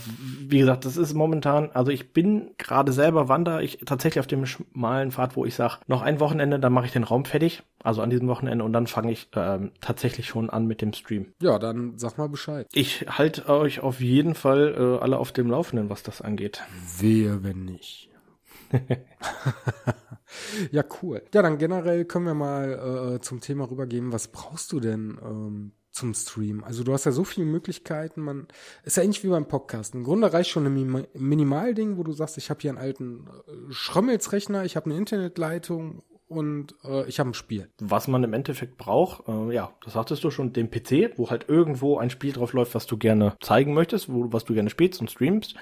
wie gesagt, das ist momentan, also ich bin gerade selber Wander, ich tatsächlich auf dem schmalen Pfad, wo ich sage, noch ein Wochenende, dann mache ich den Raum fertig, also an diesem Wochenende und dann fange ich ähm, tatsächlich schon an mit dem Stream. Ja, dann sag mal Bescheid. Ich halte euch auf jeden Fall äh, alle auf dem Laufenden, was das angeht. Wehe, wenn nicht. ja, cool. Ja, dann generell können wir mal äh, zum Thema rübergehen. Was brauchst du denn ähm, zum Stream? Also du hast ja so viele Möglichkeiten. Man ist ja ähnlich wie beim Podcast. Im Grunde reicht schon ein Mini- Minimalding, wo du sagst, ich habe hier einen alten äh, Schrömmelsrechner, ich habe eine Internetleitung und äh, ich habe ein Spiel. Was man im Endeffekt braucht, äh, ja, das sagtest du schon, den PC, wo halt irgendwo ein Spiel drauf läuft, was du gerne zeigen möchtest, wo, was du gerne spielst und streamst.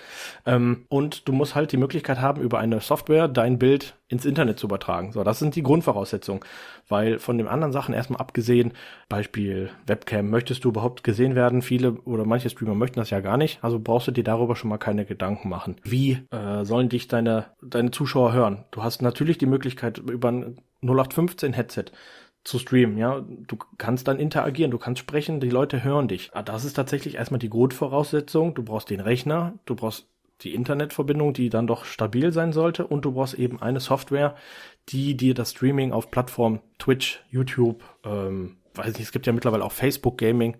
Ähm, und du musst halt die Möglichkeit haben, über eine Software dein Bild ins Internet zu übertragen. So, das sind die Grundvoraussetzungen. Weil von den anderen Sachen erstmal abgesehen, Beispiel Webcam, möchtest du überhaupt gesehen werden? Viele oder manche Streamer möchten das ja gar nicht. Also brauchst du dir darüber schon mal keine Gedanken machen. Wie äh, sollen dich deine, deine Zuschauer hören? Du hast natürlich die Möglichkeit, über ein 0815 Headset zu streamen, ja. Du kannst dann interagieren, du kannst sprechen, die Leute hören dich. Ah, Das ist tatsächlich erstmal die Grundvoraussetzung. Du brauchst den Rechner, du brauchst die Internetverbindung, die dann doch stabil sein sollte. Und du brauchst eben eine Software, die dir das Streaming auf Plattformen Twitch, YouTube, ähm, weiß nicht, es gibt ja mittlerweile auch Facebook Gaming,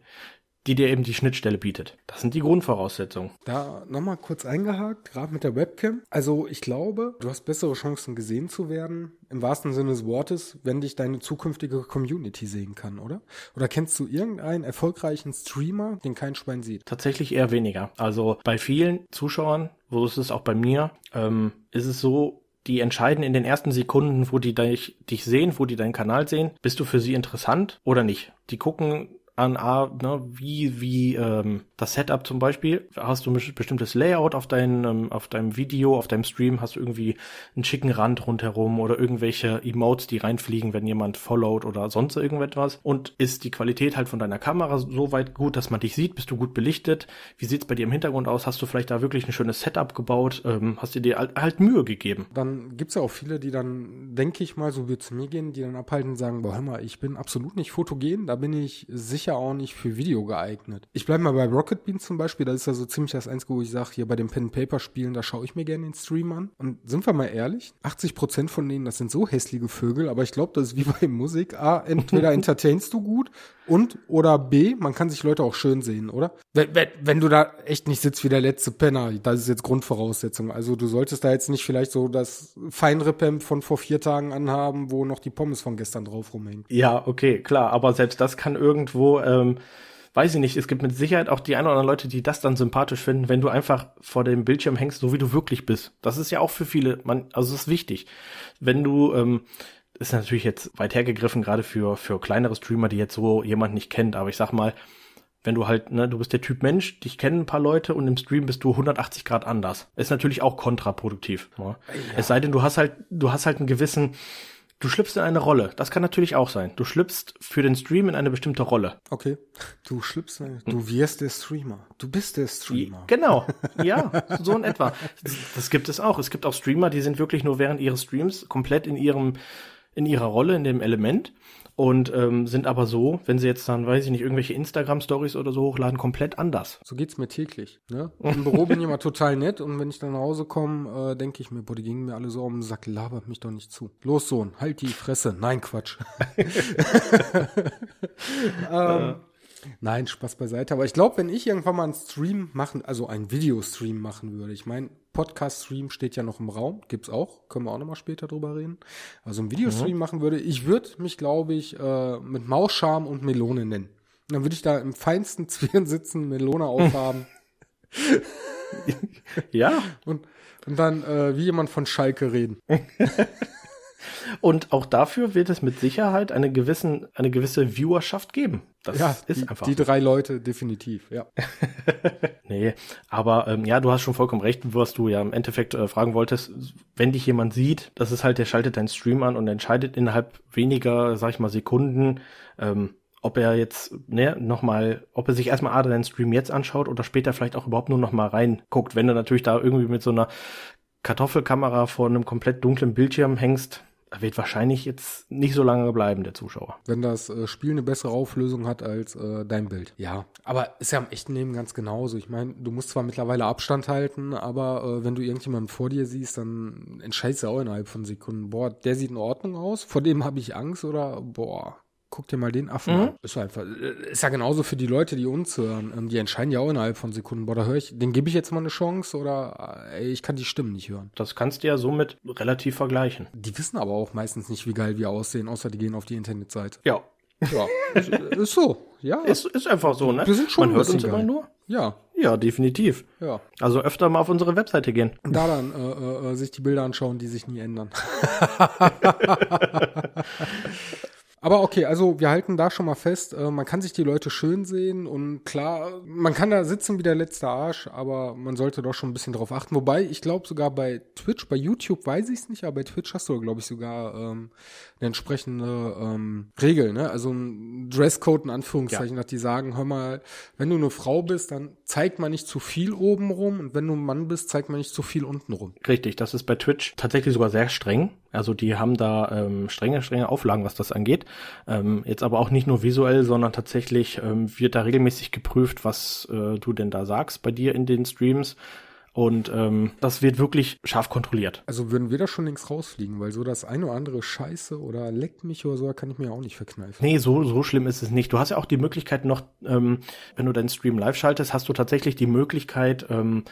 die dir eben die Schnittstelle bietet. Das sind die Grundvoraussetzungen. Da nochmal kurz eingehakt, gerade mit der Webcam. Also ich glaube, du hast bessere Chancen gesehen zu werden, im wahrsten Sinne des Wortes, wenn dich deine zukünftige Community sehen kann, oder? Oder kennst du irgendeinen erfolgreichen Streamer, den kein Schwein sieht? Tatsächlich eher weniger. Also bei vielen Zuschauern, wo ist es auch bei mir, ähm, ist es so, die entscheiden in den ersten Sekunden, wo die dich, dich sehen, wo die deinen Kanal sehen, bist du für sie interessant oder nicht. Die gucken an, A, ne, wie, wie ähm, das Setup zum Beispiel. Hast du ein bestimmtes Layout auf, dein, ähm, auf deinem Video, auf deinem Stream, hast du irgendwie einen schicken Rand rundherum oder irgendwelche Emotes, die reinfliegen, wenn jemand followt oder sonst irgendetwas. Und ist die Qualität halt von deiner Kamera so weit gut, dass man dich sieht? Bist du gut belichtet? Wie sieht's bei dir im Hintergrund aus? Hast du vielleicht da wirklich ein schönes Setup gebaut? Ähm, hast du dir halt, Mühe gegeben? Dann gibt's ja auch viele, die dann, denke ich mal, so wie zu mir gehen, die dann abhalten und sagen, boah, hör mal, ich bin absolut nicht fotogen, da bin ich sicher auch nicht für Video geeignet. Ich bleibe mal bei Rocket Beans zum Beispiel, das ist ja so ziemlich das Einzige, wo ich sage, hier bei den Pen-Paper-Spielen, da schaue ich mir gerne den Stream an. Und sind wir mal ehrlich, 80% von denen, das sind so hässliche Vögel, aber ich glaube, das ist wie bei Musik. A, entweder entertainst du gut und oder B, man kann sich Leute auch schön sehen, oder? Wenn, wenn, wenn du da echt nicht sitzt wie der letzte Penner, das ist jetzt Grundvoraussetzung. Also du solltest da jetzt nicht vielleicht so das Feinrippem von vor vier Tagen anhaben, wo noch die Pommes von gestern drauf rumhängen. Ja, okay, klar, aber selbst das kann irgendwo, ähm, weiß ich nicht, es gibt mit Sicherheit auch die ein oder anderen Leute, die das dann sympathisch finden, wenn du einfach vor dem Bildschirm hängst, so wie du wirklich bist. Das ist ja auch für viele, man, also es ist wichtig. Wenn du, ähm, ist natürlich jetzt weit hergegriffen, gerade für, für kleinere Streamer, die jetzt so jemand nicht kennt, aber ich sag mal, wenn du halt, ne, du bist der Typ Mensch, dich kennen ein paar Leute und im Stream bist du 180 Grad anders. Ist natürlich auch kontraproduktiv. Ne? Ja. Es sei denn, du hast halt, du hast halt einen gewissen, du schlüpfst in eine Rolle. Das kann natürlich auch sein. Du schlüpfst für den Stream in eine bestimmte Rolle. Okay. Du schlüpfst, du wirst der Streamer. Du bist der Streamer. Genau. Ja, so in etwa. Das gibt es auch. Es gibt auch Streamer, die sind wirklich nur während ihres Streams komplett in ihrem in ihrer Rolle, in dem Element und ähm, sind aber so, wenn sie jetzt dann, weiß ich nicht, irgendwelche Instagram-Stories oder so hochladen, komplett anders. So geht's mir täglich. Ne? Im Büro bin ich immer total nett und wenn ich dann nach Hause komme, äh, denke ich mir, boah, die gingen mir alle so um den Sack, labert mich doch nicht zu. Los, Sohn, halt die Fresse. Nein, Quatsch. ähm, Nein, Spaß beiseite. Aber ich glaube, wenn ich irgendwann mal einen Stream machen, also einen Videostream machen würde, ich meine, Podcast-Stream steht ja noch im Raum, gibt's auch, können wir auch nochmal später drüber reden. Also einen Videostream mhm. machen würde, ich würde mich, glaube ich, äh, mit Mauscharm und Melone nennen. Und dann würde ich da im feinsten Zwirn sitzen, Melone aufhaben. ja. Und, und dann äh, wie jemand von Schalke reden. Und auch dafür wird es mit Sicherheit eine, gewissen, eine gewisse Viewerschaft geben. Das ja, ist die, einfach. Die drei Leute definitiv, ja. nee, aber ähm, ja, du hast schon vollkommen recht, was du ja im Endeffekt äh, fragen wolltest. Wenn dich jemand sieht, das ist halt, der schaltet deinen Stream an und entscheidet innerhalb weniger, sag ich mal, Sekunden, ähm, ob er jetzt ne, nochmal, ob er sich erstmal A, deinen Stream jetzt anschaut oder später vielleicht auch überhaupt nur nochmal reinguckt. Wenn du natürlich da irgendwie mit so einer Kartoffelkamera vor einem komplett dunklen Bildschirm hängst, wird wahrscheinlich jetzt nicht so lange bleiben, der Zuschauer. Wenn das äh, Spiel eine bessere Auflösung hat als äh, dein Bild. Ja, aber ist ja im echten Leben ganz genauso. Ich meine, du musst zwar mittlerweile Abstand halten, aber äh, wenn du irgendjemanden vor dir siehst, dann entscheidest du auch innerhalb von Sekunden, boah, der sieht in Ordnung aus, vor dem habe ich Angst oder boah, guck dir mal den Affen mhm. an. Ist einfach, äh, ist ja genauso für die Leute, die uns hören. Ähm, die entscheiden ja auch innerhalb von Sekunden, boah, da höre ich, den gebe ich jetzt mal eine Chance oder äh, ey, ich kann die Stimmen nicht hören. Das kannst du ja somit relativ vergleichen. Die wissen aber auch meistens nicht, wie geil wir aussehen, außer die gehen auf die Internetseite. Ja. Ja, ist so, ja. Ist, ist einfach so, ne? Wir sind schon Man hört uns geil. immer nur. Ja. Ja, definitiv. Ja. Also öfter mal auf unsere Webseite gehen. Da dann äh, äh, sich die Bilder anschauen, die sich nie ändern. Aber okay, also wir halten da schon mal fest, äh, man kann sich die Leute schön sehen und klar, man kann da sitzen wie der letzte Arsch, aber man sollte doch schon ein bisschen drauf achten. Wobei, ich glaube sogar bei Twitch, bei YouTube weiß ich es nicht, aber bei Twitch hast du, glaube ich, sogar ähm, eine entsprechende ähm, Regel, ne? Also ein Dresscode in Anführungszeichen, ja. dass die sagen, hör mal, wenn du eine Frau bist, dann zeigt man nicht zu viel oben rum und wenn du ein Mann bist, zeigt man nicht zu viel unten rum. Richtig, das ist bei Twitch tatsächlich sogar sehr streng. Also die haben da ähm, strenge, strenge Auflagen, was das angeht. Ähm, jetzt aber auch nicht nur visuell, sondern tatsächlich ähm, wird da regelmäßig geprüft, was äh, du denn da sagst bei dir in den Streams. Und ähm, das wird wirklich scharf kontrolliert. Also würden wir da schon links rausfliegen, weil so das eine oder andere Scheiße oder leckt mich oder so, kann ich mir auch nicht verkneifen. Nee, so, so schlimm ist es nicht. Du hast ja auch die Möglichkeit noch, ähm, wenn du deinen Stream live schaltest, hast du tatsächlich die Möglichkeit, ähm,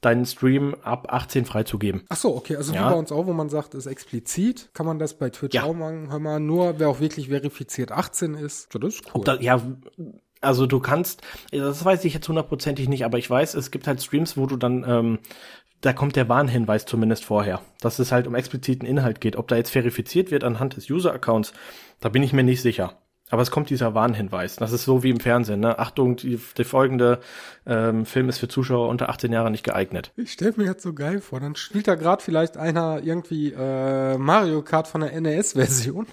deinen Stream ab 18 freizugeben. Ach so, okay, also Ja. wie bei uns auch, wo man sagt, ist explizit, kann man das bei Twitch Ja. auch machen. Hör mal, nur wer auch wirklich verifiziert 18 ist. Ja, das ist cool. Ob da, ja, also du kannst, das weiß ich jetzt hundertprozentig nicht, aber ich weiß, es gibt halt Streams, wo du dann, ähm, da kommt der Warnhinweis zumindest vorher, dass es halt um expliziten Inhalt geht. Ob da jetzt verifiziert wird anhand des User-Accounts, da bin ich mir nicht sicher. Aber es kommt dieser Warnhinweis. Das ist so wie im Fernsehen. Ne? Achtung, die, der folgende ähm, Film ist für Zuschauer unter 18 Jahren nicht geeignet. Ich stell mir jetzt so geil vor, dann spielt da gerade vielleicht einer irgendwie äh, Mario Kart von der NES-Version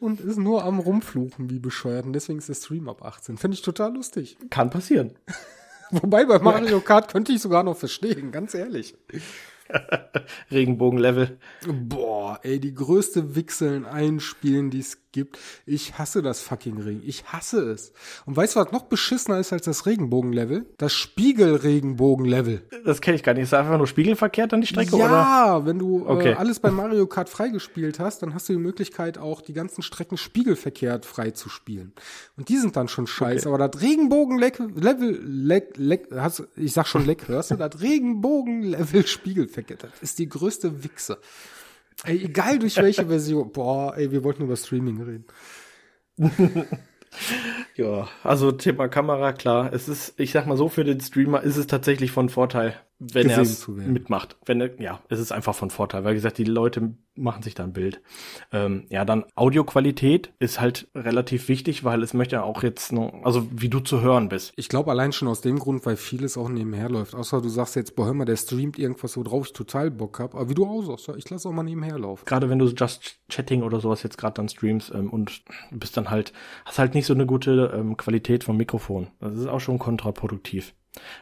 und ist nur am Rumfluchen wie bescheuert und deswegen ist der Stream ab 18. Finde ich total lustig. Kann passieren. Wobei bei Mario Kart könnte ich sogar noch verstehen, ganz ehrlich. Regenbogen-Level. Boah, ey, die größte Wichseln einspielen, die es gibt. Ich hasse das fucking Regen. Ich hasse es. Und weißt du, was noch beschissener ist als das Regenbogenlevel? Das Spiegelregenbogenlevel. Das kenne ich gar nicht. Ist einfach nur spiegelverkehrt an die Strecke, oder? Ja, wenn du Okay. äh, alles bei Mario Kart freigespielt hast, dann hast du die Möglichkeit, auch die ganzen Strecken spiegelverkehrt frei zu spielen. Und die sind dann schon scheiße. Aber das Regenbogenlevel, leck, leck, hast, ich sag schon leck, hörst du? Das Regenbogenlevel spiegelverkehrt, das ist die größte Wichse. Ey, egal durch welche Version. Boah, ey, wir wollten über Streaming reden. Ja, also Thema Kamera, klar. Es ist, ich sag mal so, für den Streamer ist es tatsächlich von Vorteil, wenn er mitmacht. Wenn er, ja, es ist einfach von Vorteil, weil wie gesagt, die Leute machen sich da ein Bild. Ähm, ja, dann Audioqualität ist halt relativ wichtig, weil es möchte ja auch jetzt noch, also wie du zu hören bist. Ich glaube allein schon aus dem Grund, weil vieles auch nebenher läuft. Außer du sagst jetzt, boah, hör mal, der streamt irgendwas, worauf ich total Bock hab. Aber wie du auch sagst, ich lasse auch mal nebenher laufen. Gerade wenn du Just Chatting oder sowas jetzt gerade dann streamst ähm, und bist dann halt, hast halt nicht so eine gute ähm, Qualität vom Mikrofon. Das ist auch schon kontraproduktiv.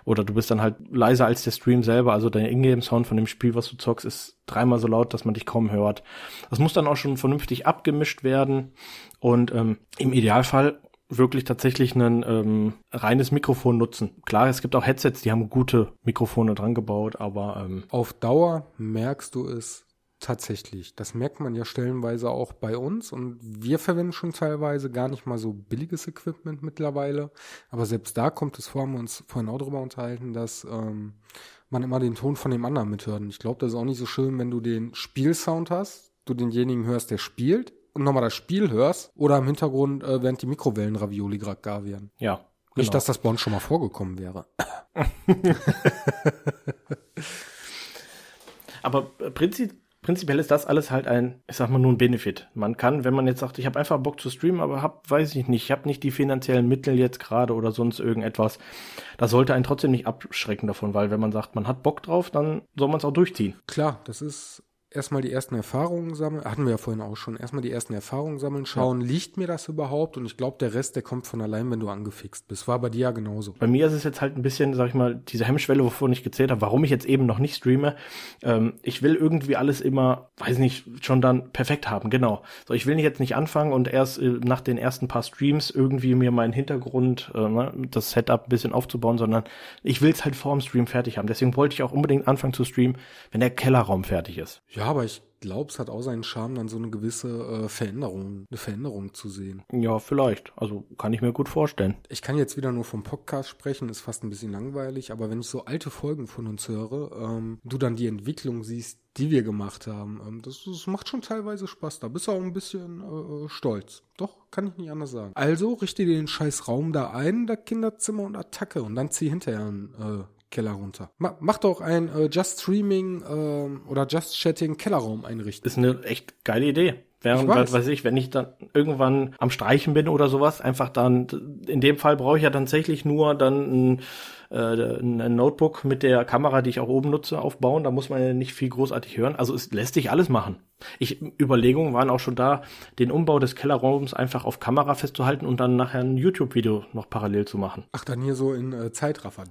Oder du bist dann halt leiser als der Stream selber, also dein Ingame-Sound von dem Spiel, was du zockst, ist dreimal so laut, dass man dich kaum hört. Das muss dann auch schon vernünftig abgemischt werden und ähm, im Idealfall wirklich tatsächlich ein ähm, reines Mikrofon nutzen. Klar, es gibt auch Headsets, die haben gute Mikrofone dran gebaut, aber ähm, Auf Dauer merkst du es tatsächlich. Das merkt man ja stellenweise auch bei uns und wir verwenden schon teilweise gar nicht mal so billiges Equipment mittlerweile. Aber selbst da kommt es vor, haben wir uns vorhin auch drüber unterhalten, dass ähm, man immer den Ton von dem anderen mithört. Und ich glaube, das ist auch nicht so schön, wenn du den Spielsound hast, du denjenigen hörst, der spielt und nochmal das Spiel hörst oder im Hintergrund, äh, während die Mikrowellen-Ravioli gerade gar werden. ja. Nicht, genau. dass das bei uns schon mal vorgekommen wäre. Aber prinzip, prinzipiell ist das alles halt ein, ich sag mal, nur ein Benefit. Man kann, wenn man jetzt sagt, ich habe einfach Bock zu streamen, aber hab, weiß ich nicht, ich habe nicht die finanziellen Mittel jetzt gerade oder sonst irgendetwas, das sollte einen trotzdem nicht abschrecken davon, weil wenn man sagt, man hat Bock drauf, dann soll man es auch durchziehen. Klar, das ist erstmal die ersten Erfahrungen sammeln. Hatten wir ja vorhin auch schon. Erstmal die ersten Erfahrungen sammeln, schauen, liegt mir das überhaupt? Und ich glaube, der Rest, der kommt von allein, wenn du angefixt bist. War bei dir ja genauso. Bei mir ist es jetzt halt ein bisschen, sag ich mal, diese Hemmschwelle, wovon ich gezählt habe, warum ich jetzt eben noch nicht streame. Ähm, ich will irgendwie alles immer, weiß nicht, schon dann perfekt haben, genau. So, ich will nicht jetzt nicht anfangen und erst äh, nach den ersten paar Streams irgendwie mir meinen Hintergrund, äh, ne, das Setup ein bisschen aufzubauen, sondern ich will es halt vor dem Stream fertig haben. Deswegen wollte ich auch unbedingt anfangen zu streamen, wenn der Kellerraum fertig ist. Ja, aber ich glaube, es hat auch seinen Charme, dann so eine gewisse äh, Veränderung, eine Veränderung zu sehen. Ja, vielleicht. Also kann ich mir gut vorstellen. Ich kann jetzt wieder nur vom Podcast sprechen, ist fast ein bisschen langweilig, aber wenn ich so alte Folgen von uns höre, ähm, du dann die Entwicklung siehst, die wir gemacht haben, ähm, das, das macht schon teilweise Spaß. Da bist du auch ein bisschen äh, stolz. Doch, kann ich nicht anders sagen. Also richte dir den scheiß Raum da ein, da Kinderzimmer und Attacke und dann zieh hinterher einen äh, Keller runter. Ma mach doch ein äh, Just Streaming ähm, oder Just Chatting Kellerraum einrichten. Ist eine echt geile Idee. Während, Ich weiß. weiß ich, wenn ich dann irgendwann am Streichen bin oder sowas, einfach dann, in dem Fall brauche ich ja tatsächlich nur dann ein, äh, ein Notebook mit der Kamera, die ich auch oben nutze, aufbauen. Da muss man ja nicht viel großartig hören. Also es lässt sich alles machen. Ich, Überlegungen waren auch schon da, den Umbau des Kellerraums einfach auf Kamera festzuhalten und dann nachher ein YouTube-Video noch parallel zu machen. Ach, dann hier so in äh, Zeitraffer.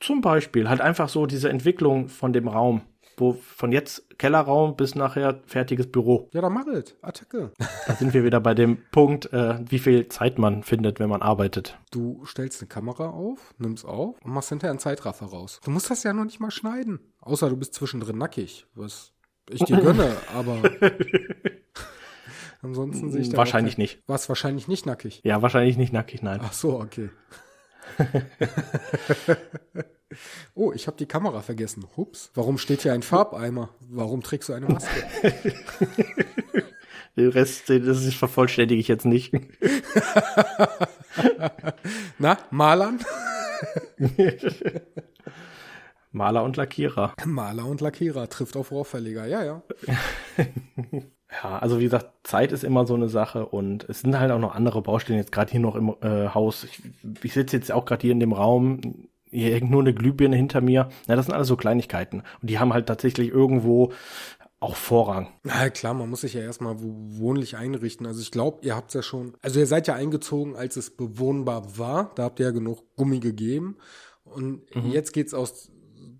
Zum Beispiel halt einfach so diese Entwicklung von dem Raum. Wo von jetzt Kellerraum bis nachher fertiges Büro. Ja, dann mach es. Attacke. Da sind wir wieder bei dem Punkt, äh, wie viel Zeit man findet, wenn man arbeitet. Du stellst eine Kamera auf, nimmst auf und machst hinterher einen Zeitraffer raus. Du musst das ja noch nicht mal schneiden. Außer du bist zwischendrin nackig, was ich dir gönne, aber ansonsten sehe ich da Wahrscheinlich nicht. Was wahrscheinlich nicht nackig. Ja, wahrscheinlich nicht nackig, nein. Ach so, okay. oh, ich habe die Kamera vergessen. Hups. Warum steht hier ein Farbeimer? Warum trägst du eine Maske? Den Rest, das ist vervollständige ich jetzt nicht. Na, Malern? Maler und Lackierer. Maler und Lackierer trifft auf Rohrverleger. Ja, ja. Ja, also wie gesagt, Zeit ist immer so eine Sache und es sind halt auch noch andere Baustellen jetzt gerade hier noch im äh, Haus. Ich, ich sitze jetzt auch gerade hier in dem Raum, hier hängt nur eine Glühbirne hinter mir. Ja, das sind alles so Kleinigkeiten und die haben halt tatsächlich irgendwo auch Vorrang. Na klar, man muss sich ja erstmal wohnlich einrichten. Also ich glaube, ihr habt ja schon, also ihr seid ja eingezogen, als es bewohnbar war. Da habt ihr ja genug Gummi gegeben. Und mhm. jetzt geht's aus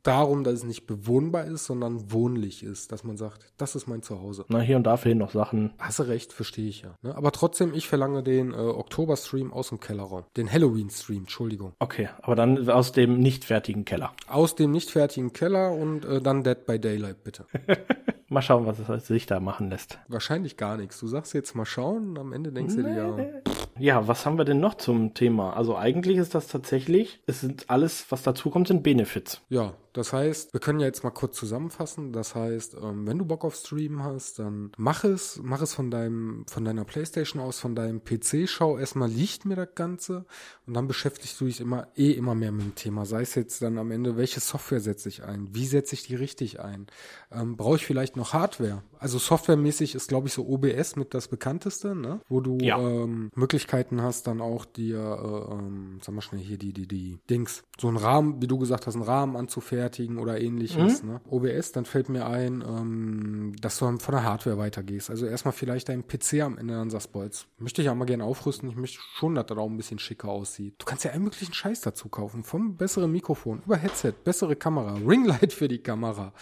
darum, dass es nicht bewohnbar ist, sondern wohnlich ist, dass man sagt, das ist mein Zuhause. Na, hier und da fehlen noch Sachen. Hast du recht, verstehe ich ja. Ne? Aber trotzdem, ich verlange den äh, Oktober-Stream aus dem Kellerraum. Den Halloween-Stream, Entschuldigung. Okay, aber dann aus dem nicht fertigen Keller. Aus dem nicht fertigen Keller und äh, dann Dead by Daylight, bitte. mal schauen, was es sich da machen lässt. Wahrscheinlich gar nichts. Du sagst jetzt mal schauen und am Ende denkst nee. du dir ja. Ja, was haben wir denn noch zum Thema? Also eigentlich ist das tatsächlich, es sind alles, was dazu kommt, sind Benefits. Ja, das heißt, wir können ja jetzt mal kurz zusammenfassen. Das heißt, ähm, wenn du Bock auf Stream hast, dann mach es, mach es von deinem, von deiner Playstation aus, von deinem PC. Schau erstmal, liegt mir das Ganze und dann beschäftigst du dich immer eh immer mehr mit dem Thema. Sei es jetzt dann am Ende, welche Software setze ich ein? Wie setze ich die richtig ein? Ähm, Brauche ich vielleicht noch Hardware? Also softwaremäßig ist, glaube ich, so OBS mit das bekannteste, ne? Wo du ja. ähm, Möglichkeiten hast, dann auch dir, äh, ähm, sag mal schnell hier die, die, die Dings, so einen Rahmen, wie du gesagt hast, einen Rahmen anzufertigen oder ähnliches, mhm. ne? OBS, dann fällt mir ein, ähm, dass du von der Hardware weitergehst. Also erstmal vielleicht deinen PC am Ende dann sagst, boah, jetzt möchte ich auch mal gerne aufrüsten, ich möchte schon, dass das auch ein bisschen schicker aussieht. Du kannst ja allen möglichen Scheiß dazu kaufen, vom besseren Mikrofon, über Headset, bessere Kamera, Ringlight für die Kamera,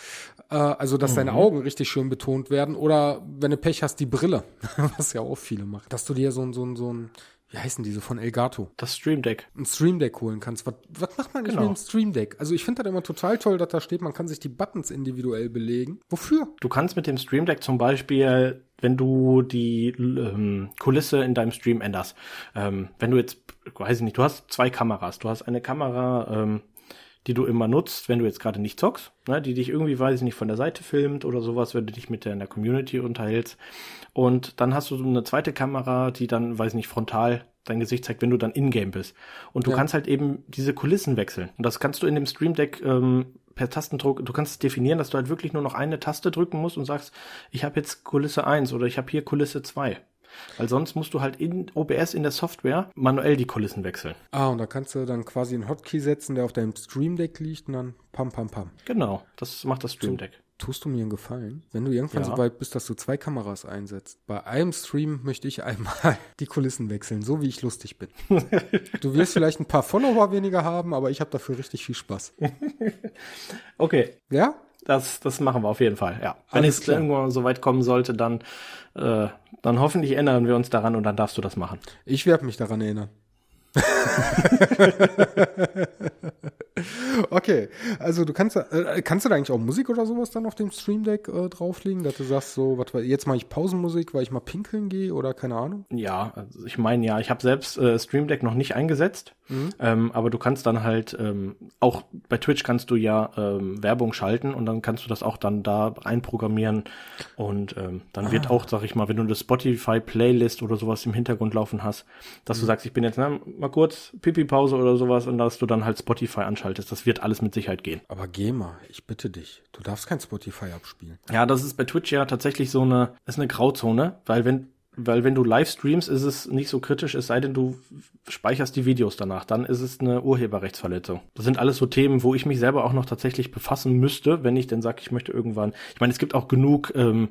äh, also dass mhm. deine Augen richtig schön betont werden oder wenn du Pech hast, die Brille, was ja auch viele machen, dass du dir so ein, so ein, so ein wie heißen diese von Elgato? Das Stream Deck. Ein Stream Deck holen kannst. Was, was macht man genau. mit einem Stream Deck? Also ich finde das immer total toll, dass da steht, man kann sich die Buttons individuell belegen. Wofür? Du kannst mit dem Stream Deck zum Beispiel, wenn du die ähm, Kulisse in deinem Stream änderst, ähm, wenn du jetzt, weiß ich nicht, du hast zwei Kameras. Du hast eine Kamera, ähm, die du immer nutzt, wenn du jetzt gerade nicht zockst, ne, die dich irgendwie, weiß ich nicht, von der Seite filmt oder sowas, wenn du dich mit der in der Community unterhältst. Und dann hast du so eine zweite Kamera, die dann, weiß ich nicht, frontal dein Gesicht zeigt, wenn du dann in-game bist. Und du ja. kannst halt eben diese Kulissen wechseln. Und das kannst du in dem Stream Deck ähm, per Tastendruck, du kannst definieren, dass du halt wirklich nur noch eine Taste drücken musst und sagst, ich habe jetzt Kulisse 1 oder ich habe hier Kulisse 2. Weil sonst musst du halt in OBS in der Software manuell die Kulissen wechseln. Ah, und da kannst du dann quasi einen Hotkey setzen, der auf deinem Stream Deck liegt und dann pam, pam, pam. Genau, das macht das Stream Deck. Tust du mir einen Gefallen? Wenn du irgendwann ja. so weit bist, dass du zwei Kameras einsetzt. Bei einem Stream möchte ich einmal die Kulissen wechseln, so wie ich lustig bin. du wirst vielleicht ein paar Follower weniger haben, aber ich habe dafür richtig viel Spaß. okay. Ja? Das, das machen wir auf jeden Fall, ja. Wenn es irgendwann so weit kommen sollte, dann, äh, dann hoffentlich erinnern wir uns daran und dann darfst du das machen. Ich werde mich daran erinnern. okay, also du kannst, äh, kannst du da eigentlich auch Musik oder sowas dann auf dem Stream Deck äh, drauflegen, dass du sagst so, was jetzt mache ich Pausenmusik, weil ich mal pinkeln gehe oder keine Ahnung? Ja, also ich meine ja, ich habe selbst äh, Stream Deck noch nicht eingesetzt, mhm. ähm, aber du kannst dann halt ähm, auch bei Twitch kannst du ja ähm, Werbung schalten und dann kannst du das auch dann da einprogrammieren und ähm, dann ah. wird auch, sag ich mal, wenn du eine Spotify Playlist oder sowas im Hintergrund laufen hast, dass mhm. du sagst, ich bin jetzt na, mal kurz Pipi Pause oder sowas und dass du dann halt Spotify anschaltest. Das wird alles mit Sicherheit gehen. Aber geh mal, ich bitte dich. Du darfst kein Spotify abspielen. Ja, das ist bei Twitch ja tatsächlich so eine, ist eine Grauzone, weil wenn weil wenn du live streamst, ist es nicht so kritisch, es sei denn, du speicherst die Videos danach. Dann ist es eine Urheberrechtsverletzung. Das sind alles so Themen, wo ich mich selber auch noch tatsächlich befassen müsste, wenn ich denn sage, ich möchte irgendwann. Ich meine, es gibt auch genug ähm,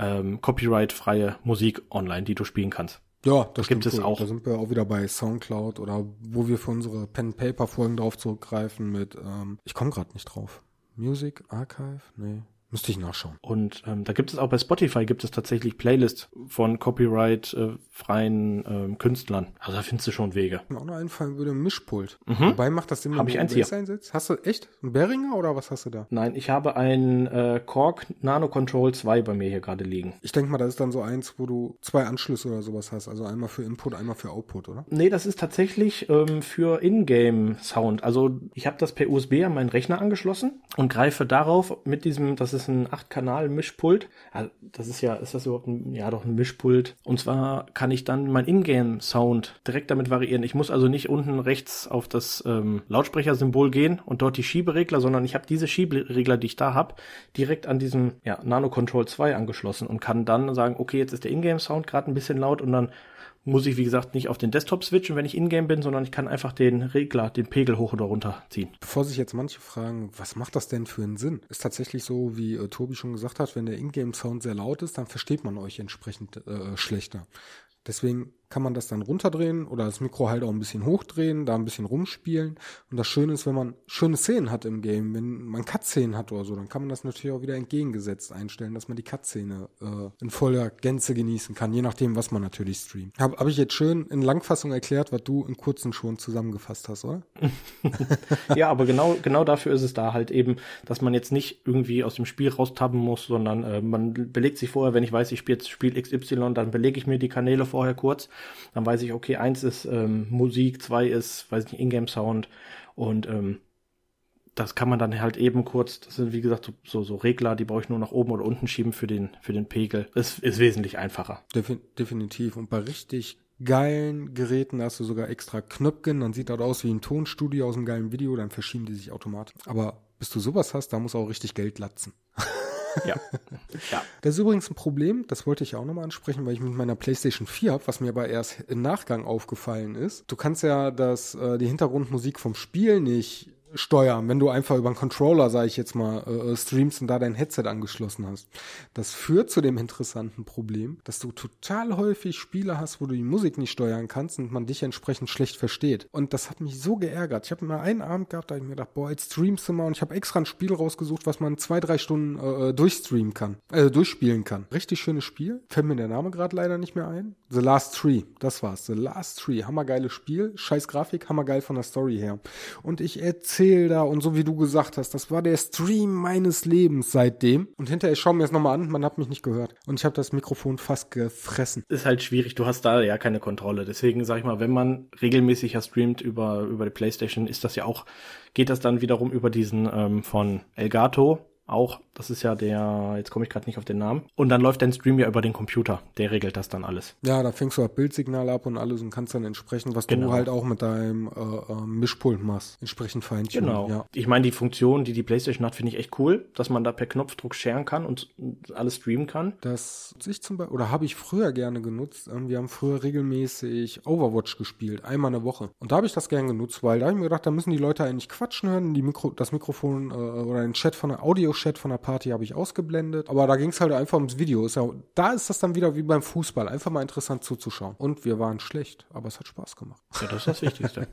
ähm, copyright-freie Musik online, die du spielen kannst. Ja, das gibt es auch. Da sind wir auch wieder bei Soundcloud oder wo wir für unsere Pen-Paper-Folgen drauf zurückgreifen mit, ähm, ich komme gerade nicht drauf. Music Archive? Nee. Müsste ich nachschauen. Und ähm, da gibt es auch bei Spotify gibt es tatsächlich Playlists von Copyright äh, freien ähm, Künstlern. Also da findest du schon Wege. Mir auch noch einfallen würde, ein Mischpult. Mhm. Wobei macht das OBS hier. einsetzt? Hast du echt einen Behringer oder was hast du da? Nein, ich habe ein äh, Korg Nano Control 2 bei mir hier gerade liegen. Ich denke mal, das ist dann so eins, wo du zwei Anschlüsse oder sowas hast. Also einmal für Input, einmal für Output, oder? Nee, das ist tatsächlich ähm, für Ingame-Sound. Also ich habe das per USB an meinen Rechner angeschlossen und greife darauf mit diesem, das ist ein 8-Kanal-Mischpult. Also das ist ja, ist das überhaupt ein, ja doch ein Mischpult. Und zwar kann ich dann mein Ingame-Sound direkt damit variieren. Ich muss also nicht unten rechts auf das ähm, Lautsprechersymbol gehen und dort die Schieberegler, sondern ich habe diese Schieberegler, die ich da habe, direkt an diesem ja, Nano Control 2 angeschlossen und kann dann sagen, okay, jetzt ist der Ingame-Sound gerade ein bisschen laut und dann muss ich, wie gesagt, nicht auf den Desktop switchen, wenn ich in-game bin, sondern ich kann einfach den Regler, den Pegel hoch oder runter ziehen. Bevor sich jetzt manche fragen, was macht das denn für einen Sinn? Ist tatsächlich so, wie äh, Tobi schon gesagt hat, wenn der Ingame-Sound sehr laut ist, dann versteht man euch entsprechend äh, schlechter. Deswegen kann man das dann runterdrehen oder das Mikro halt auch ein bisschen hochdrehen, da ein bisschen rumspielen. Und das Schöne ist, wenn man schöne Szenen hat im Game, wenn man Cut-Szenen hat oder so, dann kann man das natürlich auch wieder entgegengesetzt einstellen, dass man die Cut-Szene äh, in voller Gänze genießen kann, je nachdem, was man natürlich streamt. Habe hab ich jetzt schön in Langfassung erklärt, was du in kurzen schon zusammengefasst hast, oder? ja, aber genau, genau dafür ist es da halt eben, dass man jetzt nicht irgendwie aus dem Spiel raustappen muss, sondern äh, man belegt sich vorher, wenn ich weiß, ich spiele jetzt Spiel XY, dann belege ich mir die Kanäle vorher kurz. Dann weiß ich, okay, eins ist ähm, Musik, zwei ist, weiß nicht, Ingame-Sound und ähm, das kann man dann halt eben kurz, das sind wie gesagt so, so, so Regler, die brauche ich nur nach oben oder unten schieben für den, für den Pegel. Das ist wesentlich einfacher. Defi definitiv. Und bei richtig geilen Geräten hast du sogar extra Knöpfchen, dann sieht das aus wie ein Tonstudio aus einem geilen Video, dann verschieben die sich automatisch. Aber bis du sowas hast, da muss auch richtig Geld latzen. Ja. ja. Das ist übrigens ein Problem, das wollte ich auch nochmal ansprechen, weil ich mit meiner PlayStation 4 habe, was mir aber erst im Nachgang aufgefallen ist. Du kannst ja das, äh, die Hintergrundmusik vom Spiel nicht steuern, wenn du einfach über einen Controller, sage ich jetzt mal, äh, streamst und da dein Headset angeschlossen hast. Das führt zu dem interessanten Problem, dass du total häufig Spiele hast, wo du die Musik nicht steuern kannst und man dich entsprechend schlecht versteht. Und das hat mich so geärgert. Ich habe mal einen Abend gehabt, da habe ich mir gedacht, boah, jetzt streamst du mal und ich habe extra ein Spiel rausgesucht, was man zwei, drei Stunden äh, durchstreamen kann, äh, durchspielen kann. Richtig schönes Spiel. Fällt mir der Name gerade leider nicht mehr ein. The Last Tree, das war's. The Last Tree, hammergeiles Spiel, scheiß Grafik, hammergeil von der Story her. Und ich erzähle da und so wie du gesagt hast, das war der Stream meines Lebens seitdem. Und hinterher, ich schaue mir das nochmal an, man hat mich nicht gehört. Und ich habe das Mikrofon fast gefressen. Ist halt schwierig, du hast da ja keine Kontrolle. Deswegen sag ich mal, wenn man regelmäßig ja streamt über, über die Playstation, ist das ja auch, geht das dann wiederum über diesen ähm, von Elgato auch. Das ist ja der, jetzt komme ich gerade nicht auf den Namen. Und dann läuft dein Stream ja über den Computer. Der regelt das dann alles. Ja, da fängst du das Bildsignal ab und alles und kannst dann entsprechend, was Genau. du halt auch mit deinem äh, äh, Mischpult machst, entsprechend feintunen. Genau. Ja. Ich meine, die Funktion, die die PlayStation hat, finde ich echt cool, dass man da per Knopfdruck sharen kann und alles streamen kann. Das nutze ich zum Beispiel, oder habe ich früher gerne genutzt. Ähm, Wir haben früher regelmäßig Overwatch gespielt, einmal eine Woche. Und da habe ich das gern genutzt, weil da habe ich mir gedacht, da müssen die Leute eigentlich quatschen hören. Die Mikro, das Mikrofon äh, oder den Chat von der Audio-Chat von der Party habe ich ausgeblendet. Aber da ging es halt einfach ums Video. Ist ja, da ist das dann wieder wie beim Fußball, einfach mal interessant zuzuschauen. Und wir waren schlecht, aber es hat Spaß gemacht. Ja, das ist das Wichtigste.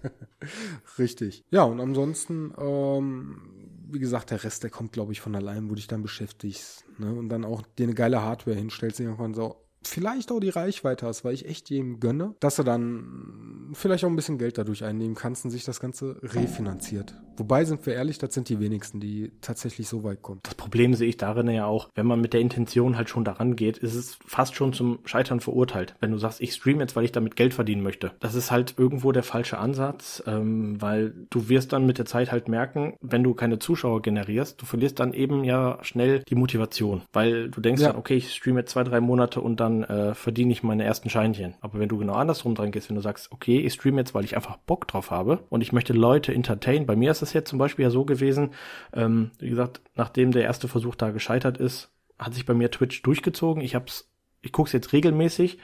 Richtig. Ja, und ansonsten, ähm, wie gesagt, der Rest, der kommt, glaube ich, von allein, wo dich dann beschäftigst. Ne? Und dann auch dir eine geile Hardware hinstellst, irgendwann so vielleicht auch die Reichweite hast, weil ich echt jedem gönne, dass du dann vielleicht auch ein bisschen Geld dadurch einnehmen kannst und sich das Ganze refinanziert. Wobei, sind wir ehrlich, das sind die wenigsten, die tatsächlich so weit kommen. Das Problem sehe ich darin ja auch, wenn man mit der Intention halt schon daran geht, ist es fast schon zum Scheitern verurteilt. Wenn du sagst, ich streame jetzt, weil ich damit Geld verdienen möchte. Das ist halt irgendwo der falsche Ansatz, ähm, weil du wirst dann mit der Zeit halt merken, wenn du keine Zuschauer generierst, du verlierst dann eben ja schnell die Motivation, weil du denkst Ja. dann, okay, ich streame jetzt zwei, drei Monate und dann äh, verdiene ich meine ersten Scheinchen. Aber wenn du genau andersrum dran gehst, wenn du sagst, okay, ich streame jetzt, weil ich einfach Bock drauf habe und ich möchte Leute entertainen. Bei mir ist es jetzt zum Beispiel ja so gewesen, ähm, wie gesagt, nachdem der erste Versuch da gescheitert ist, hat sich bei mir Twitch durchgezogen. Ich hab's, ich gucke es jetzt regelmäßig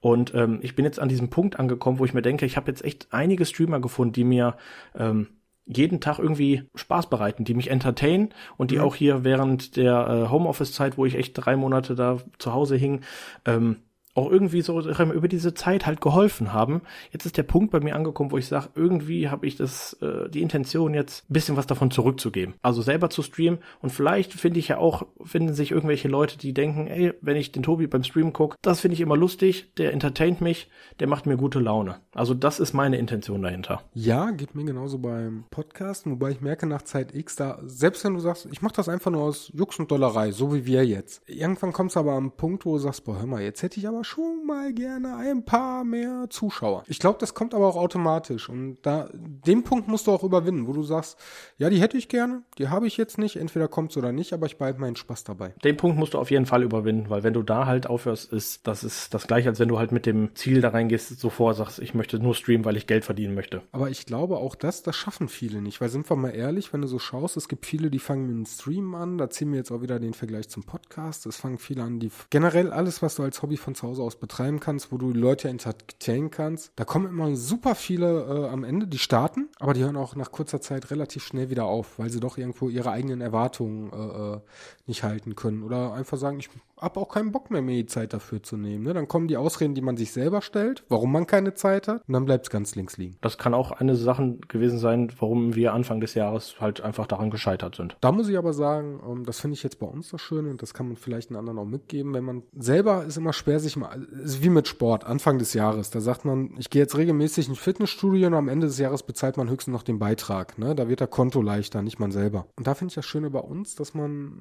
und ähm, ich bin jetzt an diesem Punkt angekommen, wo ich mir denke, ich habe jetzt echt einige Streamer gefunden, die mir ähm, jeden Tag irgendwie Spaß bereiten, die mich entertainen und die Mhm. auch hier während der äh, Homeoffice-Zeit, wo ich echt drei Monate da zu Hause hing, ähm, auch irgendwie so über diese Zeit halt geholfen haben. Jetzt ist der Punkt bei mir angekommen, wo ich sage, irgendwie habe ich das äh, die Intention jetzt ein bisschen was davon zurückzugeben. Also selber zu streamen und vielleicht finde ich ja auch finden sich irgendwelche Leute, die denken, ey, wenn ich den Tobi beim Stream gucke, das finde ich immer lustig, der entertaint mich, der macht mir gute Laune. Also das ist meine Intention dahinter. Ja, geht mir genauso beim Podcast, wobei ich merke nach Zeit X da selbst wenn du sagst, ich mache das einfach nur aus Jux und Dollerei, so wie wir jetzt. Irgendwann kommst du aber am Punkt, wo du sagst, boah, hör mal, jetzt hätte ich aber schon mal gerne ein paar mehr Zuschauer. Ich glaube, das kommt aber auch automatisch. Und da, den Punkt musst du auch überwinden, wo du sagst, ja, die hätte ich gerne, die habe ich jetzt nicht, entweder kommt's oder nicht, aber ich behalte meinen Spaß dabei. Den Punkt musst du auf jeden Fall überwinden, weil wenn du da halt aufhörst, ist das ist das gleiche, als wenn du halt mit dem Ziel da reingehst, so vor sagst, ich möchte nur streamen, weil ich Geld verdienen möchte. Aber ich glaube auch das, das schaffen viele nicht, weil sind wir mal ehrlich, wenn du so schaust, es gibt viele, die fangen mit dem Stream an, da ziehen wir jetzt auch wieder den Vergleich zum Podcast, es fangen viele an, die generell alles, was du als Hobby von zu Hause aus betreiben kannst, wo du Leute entertainen kannst. Da kommen immer super viele äh, am Ende, die starten, aber die hören auch nach kurzer Zeit relativ schnell wieder auf, weil sie doch irgendwo ihre eigenen Erwartungen äh, äh nicht halten können oder einfach sagen, ich habe auch keinen Bock mehr, mir die Zeit dafür zu nehmen. Ne? Dann kommen die Ausreden, die man sich selber stellt, warum man keine Zeit hat und dann bleibt es ganz links liegen. Das kann auch eine Sache gewesen sein, warum wir Anfang des Jahres halt einfach daran gescheitert sind. Da muss ich aber sagen, ähm, das finde ich jetzt bei uns das Schöne und das kann man vielleicht einen anderen auch mitgeben, wenn man selber ist immer schwer sich mal, ist wie mit Sport, Anfang des Jahres, da sagt man, ich gehe jetzt regelmäßig in ein Fitnessstudio und am Ende des Jahres bezahlt man höchstens noch den Beitrag. Ne? Da wird der Konto leichter, nicht man selber. Und da finde ich das Schöne bei uns, dass man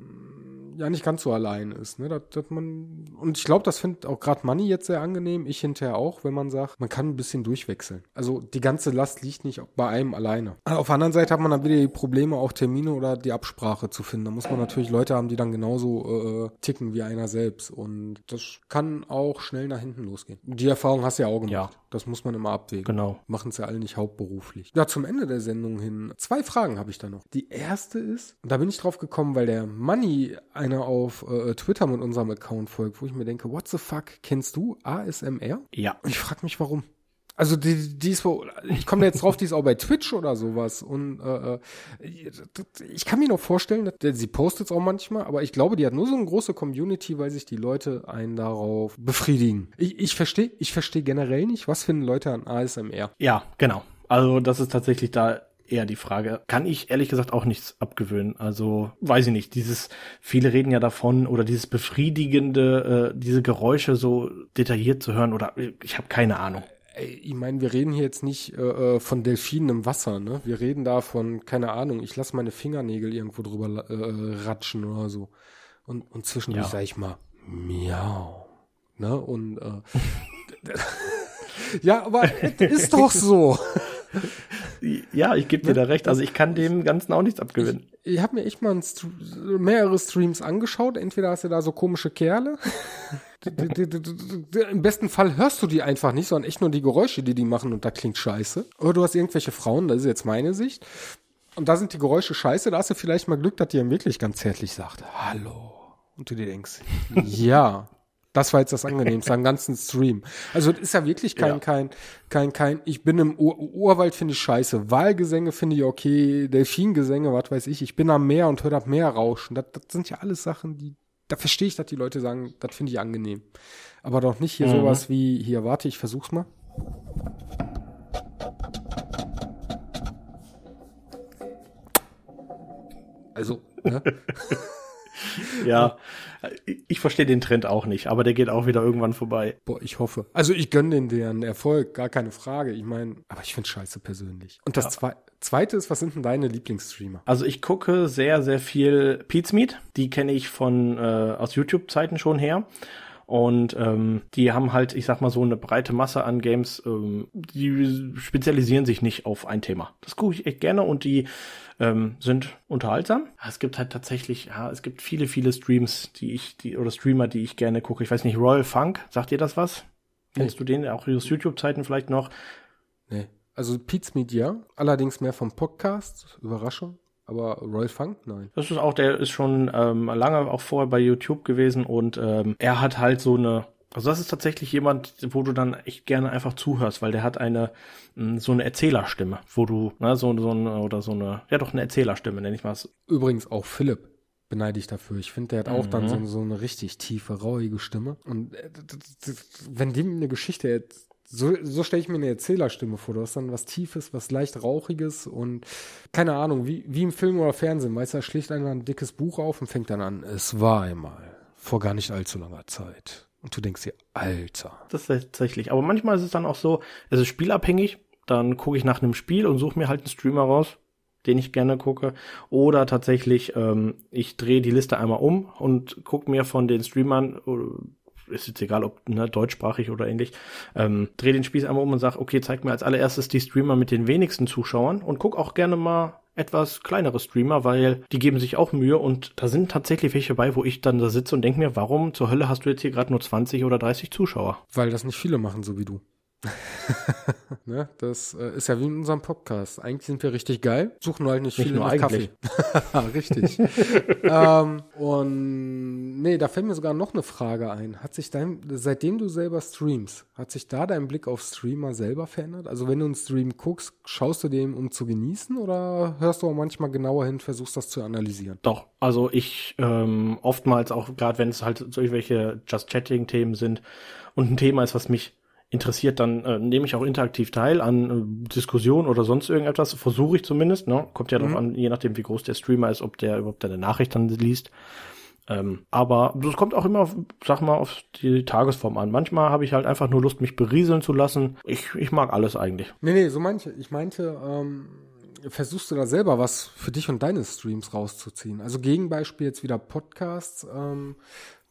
ja nicht ganz so allein ist. Ne? Dass, dass man, und ich glaube, das findet auch gerade Money jetzt sehr angenehm, ich hinterher auch, wenn man sagt, man kann ein bisschen durchwechseln. Also die ganze Last liegt nicht bei einem alleine. Auf der anderen Seite hat man dann wieder die Probleme, auch Termine oder die Absprache zu finden. Da muss man natürlich Leute haben, die dann genauso äh, ticken wie einer selbst. Und das kann auch schnell nach hinten losgehen. Die Erfahrung hast du ja auch gemacht. Ja. Das muss man immer abwägen. Genau. Machen es ja alle nicht hauptberuflich. Ja, zum Ende der Sendung hin. Zwei Fragen habe ich da noch. Die erste ist, und da bin ich drauf gekommen, weil der Money einer auf äh, Twitter mit unserem Account folgt, wo ich mir denke, what the fuck, kennst du ASMR? Ja. Und ich frage mich, warum. Also die, die ist wohl, ich komme jetzt drauf, die ist auch bei Twitch oder sowas. Und äh, äh ich kann mir noch vorstellen, dass, sie postet es auch manchmal, aber ich glaube, die hat nur so eine große Community, weil sich die Leute einen darauf befriedigen. Ich, ich verstehe ich versteh generell nicht, was finden Leute an ASMR. Ja, genau. Also das ist tatsächlich da eher die Frage. Kann ich ehrlich gesagt auch nichts abgewöhnen. Also weiß ich nicht. Dieses, viele reden ja davon oder dieses befriedigende, äh, diese Geräusche so detailliert zu hören oder ich habe keine Ahnung ich meine, wir reden hier jetzt nicht äh, äh, von Delfinen im Wasser, ne? Wir reden da von, keine Ahnung, ich lasse meine Fingernägel irgendwo drüber äh, ratschen oder so. Und, und zwischendurch ja. sage ich mal, miau. Ne? Und äh, ja, aber es ist doch so. Ja, ich gebe dir da recht. Also ich kann dem Ganzen auch nichts abgewinnen. Ich, ich habe mir echt mal St mehrere Streams angeschaut. Entweder hast du da so komische Kerle. Im besten Fall hörst du die einfach nicht, sondern echt nur die Geräusche, die die machen und da klingt scheiße. Oder du hast irgendwelche Frauen, das ist jetzt meine Sicht. Und da sind die Geräusche scheiße, da hast du vielleicht mal Glück, dass die ihm wirklich ganz zärtlich sagt, hallo. Und du dir denkst, ja, das war jetzt das Angenehmste am ganzen Stream. Also das ist ja wirklich kein, ja. kein, kein, kein, ich bin im Ur Urwald, finde ich scheiße. Wahlgesänge finde ich okay, Delfingesänge, was weiß ich. Ich bin am Meer und höre das Meer rauschen. Das, das sind ja alles Sachen, die, da verstehe ich, dass die Leute sagen, das finde ich angenehm. Aber doch nicht hier mhm. sowas wie, hier, warte, ich versuch's mal. Also, ne? ja, ich verstehe den Trend auch nicht, aber der geht auch wieder irgendwann vorbei. Boah, ich hoffe. Also ich gönne den deren Erfolg, gar keine Frage. Ich meine, aber ich finde scheiße persönlich. Und das ja. Zwe Zweite ist, was sind denn deine Lieblingsstreamer? Also ich gucke sehr, sehr viel Pete's Meat. Die kenne ich von äh, aus YouTube-Zeiten schon her. Und ähm, die haben halt, ich sag mal, so eine breite Masse an Games, ähm, die spezialisieren sich nicht auf ein Thema. Das gucke ich echt gerne und die ähm, sind unterhaltsam. Es gibt halt tatsächlich, ja, es gibt viele, viele Streams, die ich, die, oder Streamer, die ich gerne gucke. Ich weiß nicht, Royal Funk, sagt dir das was? Nee. Kennst du den auch aus YouTube-Zeiten vielleicht noch? Nee. Also Pete's Media, allerdings mehr vom Podcast, Überraschung. Aber Royal Funk, nein. Das ist auch, der ist schon ähm, lange auch vorher bei YouTube gewesen und ähm, er hat halt so eine, also das ist tatsächlich jemand, wo du dann echt gerne einfach zuhörst, weil der hat eine hm, so eine Erzählerstimme, wo du, ne, so, so eine, oder so eine, ja doch eine Erzählerstimme, nenne ich mal. Übrigens auch Philipp. beneide ich dafür. Ich finde, der hat auch mhm. dann so, so, eine richtig tiefe, rauige Stimme. Und äh, wenn dem eine Geschichte so, so stelle ich mir eine Erzählerstimme vor. Du hast dann was Tiefes, was leicht Rauchiges und keine Ahnung, wie, wie im Film oder Fernsehen. Weißt du, er schlägt einfach ein dickes Buch auf und fängt dann an. Es war einmal vor gar nicht allzu langer Zeit. Und du denkst dir, Alter. Das ist tatsächlich. Aber manchmal ist es dann auch so, es ist spielabhängig. Dann gucke ich nach einem Spiel und suche mir halt einen Streamer raus, den ich gerne gucke. Oder tatsächlich, ähm, ich drehe die Liste einmal um und gucke mir von den Streamern ist jetzt egal, ob ne, deutschsprachig oder ähnlich, ähm, dreh den Spieß einmal um und sag, okay, zeig mir als allererstes die Streamer mit den wenigsten Zuschauern und guck auch gerne mal etwas kleinere Streamer, weil die geben sich auch Mühe und da sind tatsächlich welche bei, wo ich dann da sitze und denke mir, warum zur Hölle hast du jetzt hier gerade nur 20 oder 30 Zuschauer? Weil das nicht viele machen, so wie du. ne? Das äh, ist ja wie in unserem Podcast. Eigentlich sind wir richtig geil, suchen halt nicht, nicht viel nach Kaffee. richtig. ähm, und nee, da fällt mir sogar noch eine Frage ein. Hat sich dein, seitdem du selber streamst, hat sich da dein Blick auf Streamer selber verändert? Also wenn du einen Stream guckst, schaust du dem, um zu genießen oder hörst du auch manchmal genauer hin, versuchst das zu analysieren? Doch, also ich ähm, oftmals auch, gerade wenn es halt solche Just Chatting-Themen sind und ein Thema ist, was mich interessiert, dann äh, nehme ich auch interaktiv teil an äh, Diskussionen oder sonst irgendetwas, versuche ich zumindest, ne? Kommt ja mhm. darauf an, je nachdem, wie groß der Streamer ist, ob der überhaupt eine Nachricht dann liest. Ähm, aber das kommt auch immer, auf, sag mal, auf die Tagesform an. Manchmal habe ich halt einfach nur Lust, mich berieseln zu lassen. Ich, ich mag alles eigentlich. Nee, nee, so manche. Ich meinte, ähm, versuchst du da selber was für dich und deine Streams rauszuziehen? Also Gegenbeispiel jetzt wieder Podcasts, ähm,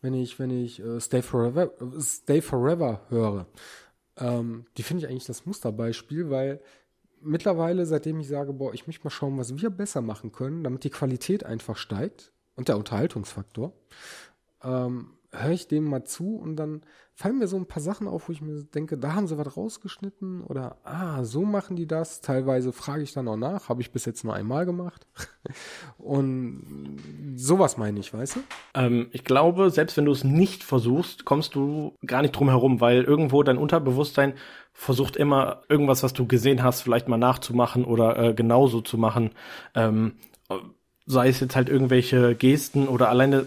wenn ich, wenn ich äh, Stay Forever, Stay Forever höre ähm, die finde ich eigentlich das Musterbeispiel, weil mittlerweile, seitdem ich sage, boah, ich möchte mal schauen, was wir besser machen können, damit die Qualität einfach steigt und der Unterhaltungsfaktor, ähm, höre ich dem mal zu und dann fallen mir so ein paar Sachen auf, wo ich mir denke, da haben sie was rausgeschnitten oder ah, so machen die das. Teilweise frage ich dann auch nach, habe ich bis jetzt nur einmal gemacht. und sowas meine ich, weißt du? Ähm, ich glaube, selbst wenn du es nicht versuchst, kommst du gar nicht drum herum, weil irgendwo dein Unterbewusstsein versucht immer irgendwas, was du gesehen hast, vielleicht mal nachzumachen oder äh, genauso zu machen. Ähm, sei es jetzt halt irgendwelche Gesten oder alleine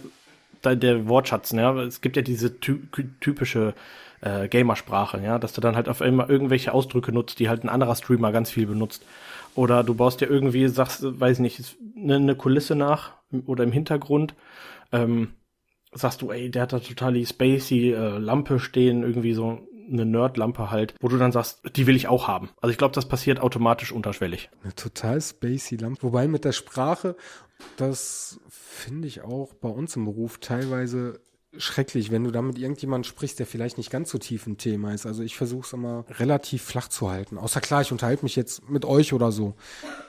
der Wortschatz, ne? Es gibt ja diese ty typische äh, Gamersprache, ja, dass du dann halt auf einmal irgendwelche Ausdrücke nutzt, die halt ein anderer Streamer ganz viel benutzt. Oder du baust ja irgendwie, sagst, weiß nicht, eine, eine Kulisse nach oder im Hintergrund, ähm, sagst du, ey, der hat da total die spacey äh, Lampe stehen, irgendwie so eine Nerd-Lampe halt, wo du dann sagst, die will ich auch haben. Also ich glaube, das passiert automatisch unterschwellig. Eine total spacey Lampe. Wobei mit der Sprache das finde ich auch bei uns im Beruf teilweise schrecklich, wenn du da mit irgendjemandem sprichst, der vielleicht nicht ganz so tief im Thema ist. Also ich versuche es immer relativ flach zu halten. Außer klar, ich unterhalte mich jetzt mit euch oder so.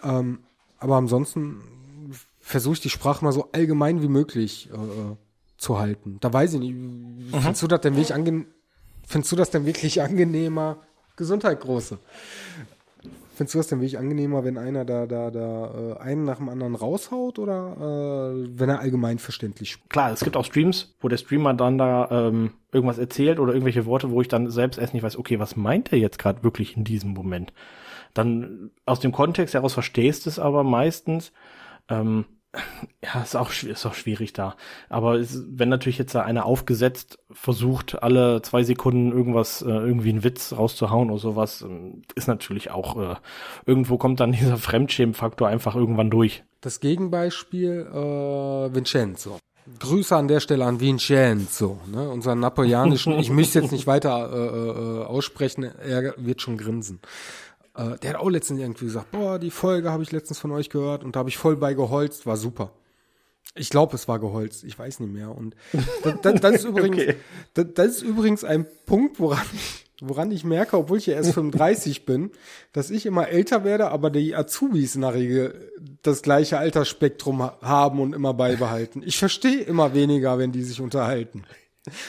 Ähm, aber ansonsten versuche ich die Sprache mal so allgemein wie möglich äh, zu halten. Da weiß ich nicht, mhm. findest du das denn wirklich angenehm? Findest du das denn wirklich angenehmer? Gesundheit große. Findest du das denn wirklich angenehmer, wenn einer da, da, da äh, einen nach dem anderen raushaut oder äh, wenn er allgemein verständlich spricht? Klar, es gibt auch Streams, wo der Streamer dann da ähm, irgendwas erzählt oder irgendwelche Worte, wo ich dann selbst erst nicht weiß, okay, was meint er jetzt gerade wirklich in diesem Moment? Dann aus dem Kontext heraus verstehst es aber meistens. Ähm, ja, ist auch, ist auch schwierig da. Aber es, wenn natürlich jetzt da einer aufgesetzt versucht, alle zwei Sekunden irgendwas, äh, irgendwie einen Witz rauszuhauen oder sowas, ähm, ist natürlich auch, äh, irgendwo kommt dann dieser Fremdschämenfaktor einfach irgendwann durch. Das Gegenbeispiel, äh, Vincenzo. Grüße an der Stelle an Vincenzo, ne, unseren napoleonischen, ich müsste jetzt nicht weiter äh, äh, aussprechen, er wird schon grinsen. Äh, der hat auch letztens irgendwie gesagt, boah, die Folge habe ich letztens von euch gehört und da habe ich voll bei geholzt, war super. Ich glaube, es war geholzt, ich weiß nicht mehr. Und das, das, das ist übrigens, okay. das, das, ist übrigens ein Punkt, woran ich, woran ich merke, obwohl ich ja erst 35 bin, dass ich immer älter werde, aber die Azubis in der Regel das gleiche Altersspektrum haben und immer beibehalten. Ich verstehe immer weniger, wenn die sich unterhalten.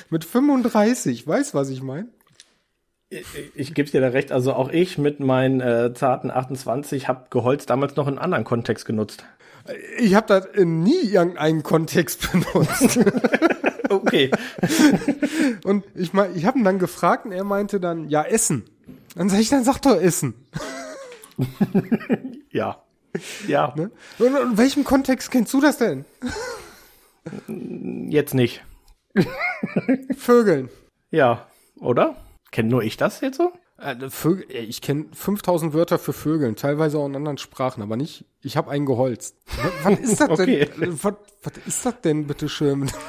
Mit 35, weißt was ich meine? Ich, ich gebe dir da recht, also auch ich mit meinen äh, zarten 28 habe Geholz damals noch in einem anderen Kontext genutzt. Ich habe das in nie irgendeinen Kontext benutzt. okay. und ich mein, ich habe ihn dann gefragt und er meinte dann, ja, Essen. Dann sag ich, dann sag doch Essen. ja. Ja. Ne? Und in welchem Kontext kennst du das denn? Jetzt nicht. Vögeln. Ja, oder? Kennt nur ich das jetzt so? Äh, Vögel, ey, ich kenne 5000 Wörter für Vögeln, teilweise auch in anderen Sprachen, aber nicht, ich habe einen geholzt. Was, was ist das Okay. denn? Was, was ist das denn, bitteschön?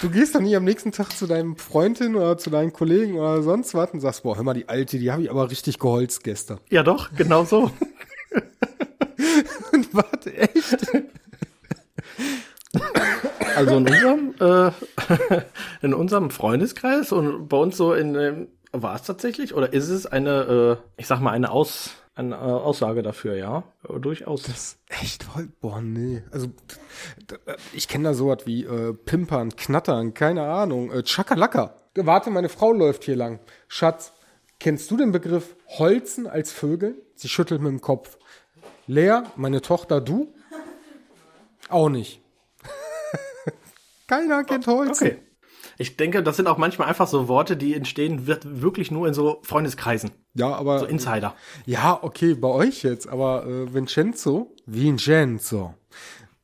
Du gehst doch nie am nächsten Tag zu deinem Freund hin oder zu deinen Kollegen oder sonst was und sagst, boah, hör mal, die Alte, die habe ich aber richtig geholzt gestern. Ja doch, genau so. was, echt? Also in unserem, äh, in unserem Freundeskreis und bei uns so in, ähm, war es tatsächlich oder ist es eine, äh, ich sag mal, eine Aus, eine äh, Aussage dafür, ja? Äh, Durchaus. Das echt voll, boah, nee. Also, ich kenne da sowas wie äh, Pimpern, Knattern, keine Ahnung, äh, Chakalaka. Warte, meine Frau läuft hier lang. Schatz, kennst du den Begriff Holzen als Vögel? Sie schüttelt mit dem Kopf. Lea, meine Tochter, du? Auch nicht. Keiner kennt Holzen. Okay. Ich denke, das sind auch manchmal einfach so Worte, die entstehen wird wirklich nur in so Freundeskreisen, Ja, aber so Insider. Ja, okay, bei euch jetzt, aber äh, Vincenzo, Vincenzo,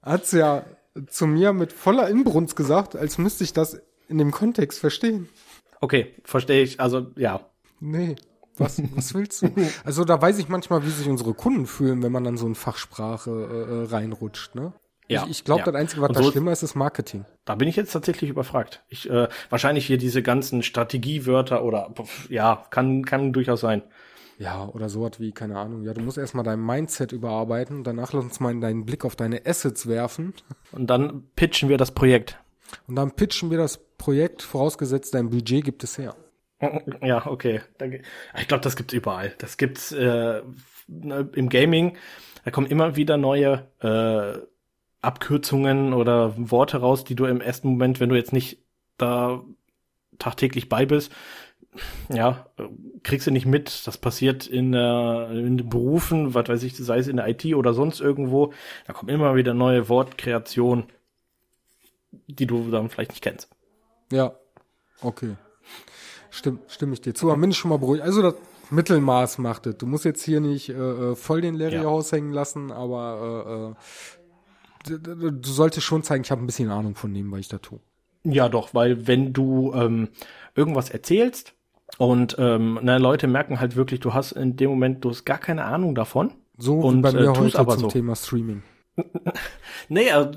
hat's ja zu mir mit voller Inbrunst gesagt, als müsste ich das in dem Kontext verstehen. Okay, verstehe ich. Also ja, Nee, was, was willst du? Also da weiß ich manchmal, wie sich unsere Kunden fühlen, wenn man dann so in Fachsprache äh, äh, reinrutscht, ne? Ja, ich ich glaube, ja. das Einzige, was Und da so- schlimmer ist, ist Marketing. Da bin ich jetzt tatsächlich überfragt. Ich äh, wahrscheinlich hier diese ganzen Strategiewörter oder ja, kann kann durchaus sein. Ja, oder sowas wie, keine Ahnung, ja, du musst erstmal dein Mindset überarbeiten, danach lass uns mal deinen Blick auf deine Assets werfen Und dann pitchen wir das Projekt. und dann pitchen wir das Projekt, vorausgesetzt dein Budget gibt es her. Ja, okay. Ich glaube, das gibt's überall. Das gibt's äh, im Gaming. Da kommen immer wieder neue äh, Abkürzungen oder Worte raus, die du im ersten Moment, wenn du jetzt nicht da tagtäglich bei bist, ja, kriegst du nicht mit. Das passiert in, äh, in Berufen, was weiß ich, sei es in der IT oder sonst irgendwo. Da kommen immer wieder neue Wortkreationen, die du dann vielleicht nicht kennst. Ja, okay. Stimm, stimme ich dir zu. Aber bin ich schon mal beruhigt. Also das Mittelmaß macht es. Du musst jetzt hier nicht äh, äh, voll den Larry Ja. raushängen lassen, aber äh, äh, du solltest schon zeigen, ich habe ein bisschen Ahnung von dem, was ich da tue. Ja, doch, weil wenn du ähm, irgendwas erzählst und ähm, na, Leute merken halt wirklich, du hast in dem Moment, du hast gar keine Ahnung davon. So wie Und, bei mir äh, heute aber zum so. Thema Streaming. Naja,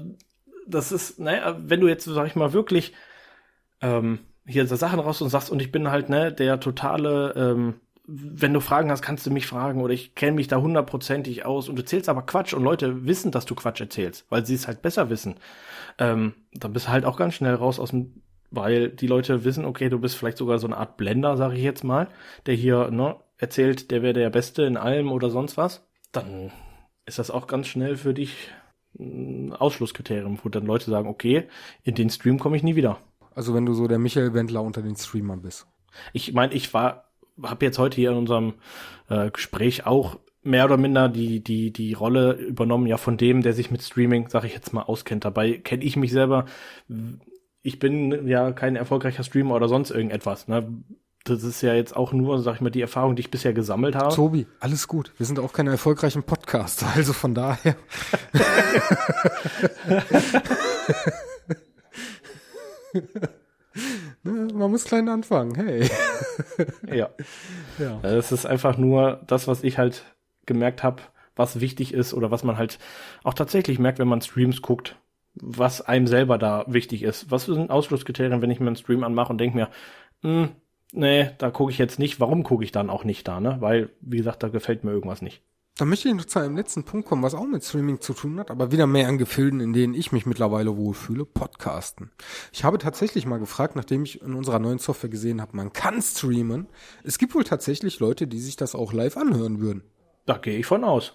das ist, naja, wenn du jetzt, sag ich mal, wirklich ähm, hier Sachen raus und sagst, und ich bin halt, ne, der totale, ähm, wenn du Fragen hast, kannst du mich fragen oder ich kenne mich da hundertprozentig aus und du erzählst aber Quatsch und Leute wissen, dass du Quatsch erzählst, weil sie es halt besser wissen. Ähm, dann bist du halt auch ganz schnell raus aus dem, weil die Leute wissen, okay, du bist vielleicht sogar so eine Art Blender, sage ich jetzt mal, der hier, ne, erzählt, der wäre der Beste in allem oder sonst was. Dann ist das auch ganz schnell für dich ein Ausschlusskriterium, wo dann Leute sagen, okay, in den Stream komme ich nie wieder. Also wenn du so der Michael Wendler unter den Streamern bist. Ich meine, ich war, habe jetzt heute hier in unserem äh, Gespräch auch mehr oder minder die die die Rolle übernommen, ja von dem, der sich mit Streaming, sage ich jetzt mal, auskennt. Dabei kenne ich mich selber. Ich bin ja kein erfolgreicher Streamer oder sonst irgendetwas. Ne? Das ist ja jetzt auch nur, sag ich mal, die Erfahrung, die ich bisher gesammelt habe. Tobi, alles gut. Wir sind auch keine erfolgreichen Podcaster, also von daher. Ne, Man muss klein anfangen, hey. Ja. Ja. Es ist einfach nur das, was ich halt gemerkt habe, was wichtig ist oder was man halt auch tatsächlich merkt, wenn man Streams guckt, was einem selber da wichtig ist. Was sind Ausschlusskriterien, wenn ich mir einen Stream anmache und denke mir, hm, nee, da gucke ich jetzt nicht. Warum gucke ich dann auch nicht da, ne? Weil, wie gesagt, da gefällt mir irgendwas nicht. Da möchte ich noch zu einem letzten Punkt kommen, was auch mit Streaming zu tun hat, aber wieder mehr an Gefilden, in denen ich mich mittlerweile wohlfühle, Podcasten. Ich habe tatsächlich mal gefragt, nachdem ich in unserer neuen Software gesehen habe, man kann streamen. Es gibt wohl tatsächlich Leute, die sich das auch live anhören würden. Da gehe ich von aus.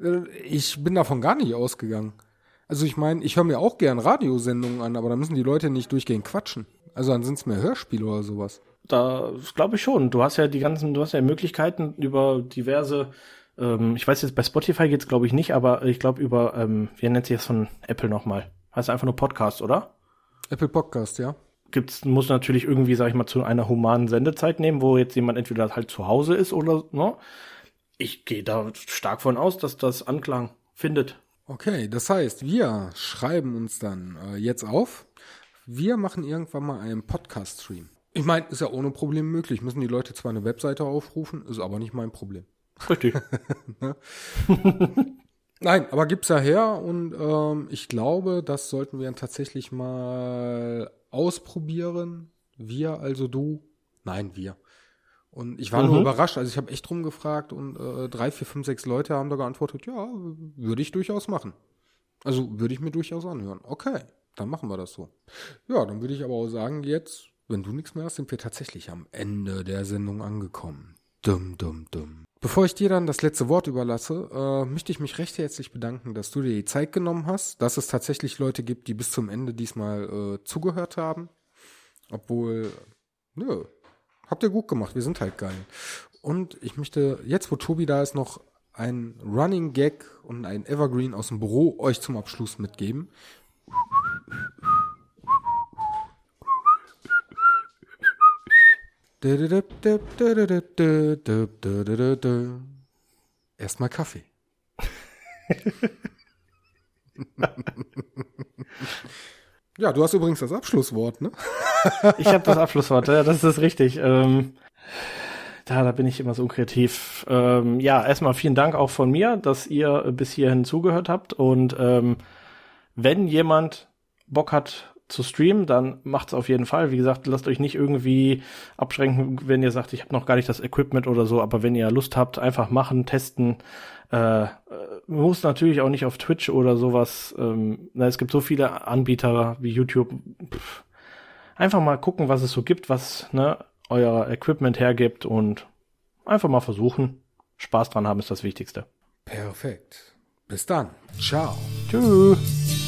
Äh, Ich bin davon gar nicht ausgegangen. Also ich meine, ich höre mir auch gern Radiosendungen an, aber da müssen die Leute nicht durchgehend quatschen. Also dann sind es mehr Hörspiele oder sowas. Da glaube ich schon. Du hast ja die ganzen, du hast ja Möglichkeiten über diverse, ähm, ich weiß jetzt, bei Spotify geht's glaube ich nicht, aber ich glaube über, ähm, wie nennt sich das von Apple nochmal? Heißt einfach nur Podcast, oder? Apple Podcast, ja. gibt's, muss natürlich irgendwie, sag ich mal, zu einer humanen Sendezeit nehmen, wo jetzt jemand entweder halt zu Hause ist oder, ne? Ich gehe da stark von aus, dass das Anklang findet. Okay, das heißt, wir schreiben uns dann äh, jetzt auf. Wir machen irgendwann mal einen Podcast-Stream. Ich meine, ist ja ohne Problem möglich. Müssen die Leute zwar eine Webseite aufrufen, ist aber nicht mein Problem. Richtig. Ne? Nein, aber gibt's ja her und ähm, ich glaube, das sollten wir dann tatsächlich mal ausprobieren. Wir, also du. Nein, wir. Und ich war Mhm. nur überrascht, also ich habe echt rumgefragt und äh, drei, vier, fünf, sechs Leute haben da geantwortet, ja, würde ich durchaus machen. Also würde ich mir durchaus anhören. Okay, dann machen wir das so. Ja, dann würde ich aber auch sagen, jetzt, wenn du nichts mehr hast, sind wir tatsächlich am Ende der Sendung angekommen. Dumm, dumm, dumm. Bevor ich dir dann das letzte Wort überlasse, äh, möchte ich mich recht herzlich bedanken, dass du dir die Zeit genommen hast, dass es tatsächlich Leute gibt, die bis zum Ende diesmal äh, zugehört haben. Obwohl, nö, habt ihr gut gemacht, wir sind halt geil. Und ich möchte, jetzt wo Tobi da ist, noch ein Running Gag und ein Evergreen aus dem Büro euch zum Abschluss mitgeben. Erstmal Kaffee. ja, du hast übrigens das Abschlusswort, ne? Ich habe das Abschlusswort, ja, das ist richtig. Ähm, da, da bin ich immer so unkreativ. Ähm, ja, erstmal vielen Dank auch von mir, dass ihr bis hierhin zugehört habt. Und ähm, wenn jemand Bock hat zu streamen, dann macht's auf jeden Fall. Wie gesagt, lasst euch nicht irgendwie abschränken, wenn ihr sagt, ich habe noch gar nicht das Equipment oder so, aber wenn ihr Lust habt, einfach machen, testen. Äh, äh, muss natürlich auch nicht auf Twitch oder sowas. Ähm, na, es gibt so viele Anbieter wie YouTube. Pff, einfach mal gucken, was es so gibt, was ne, euer Equipment hergibt und einfach mal versuchen. Spaß dran haben ist das Wichtigste. Perfekt. Bis dann. Ciao. Tschüss.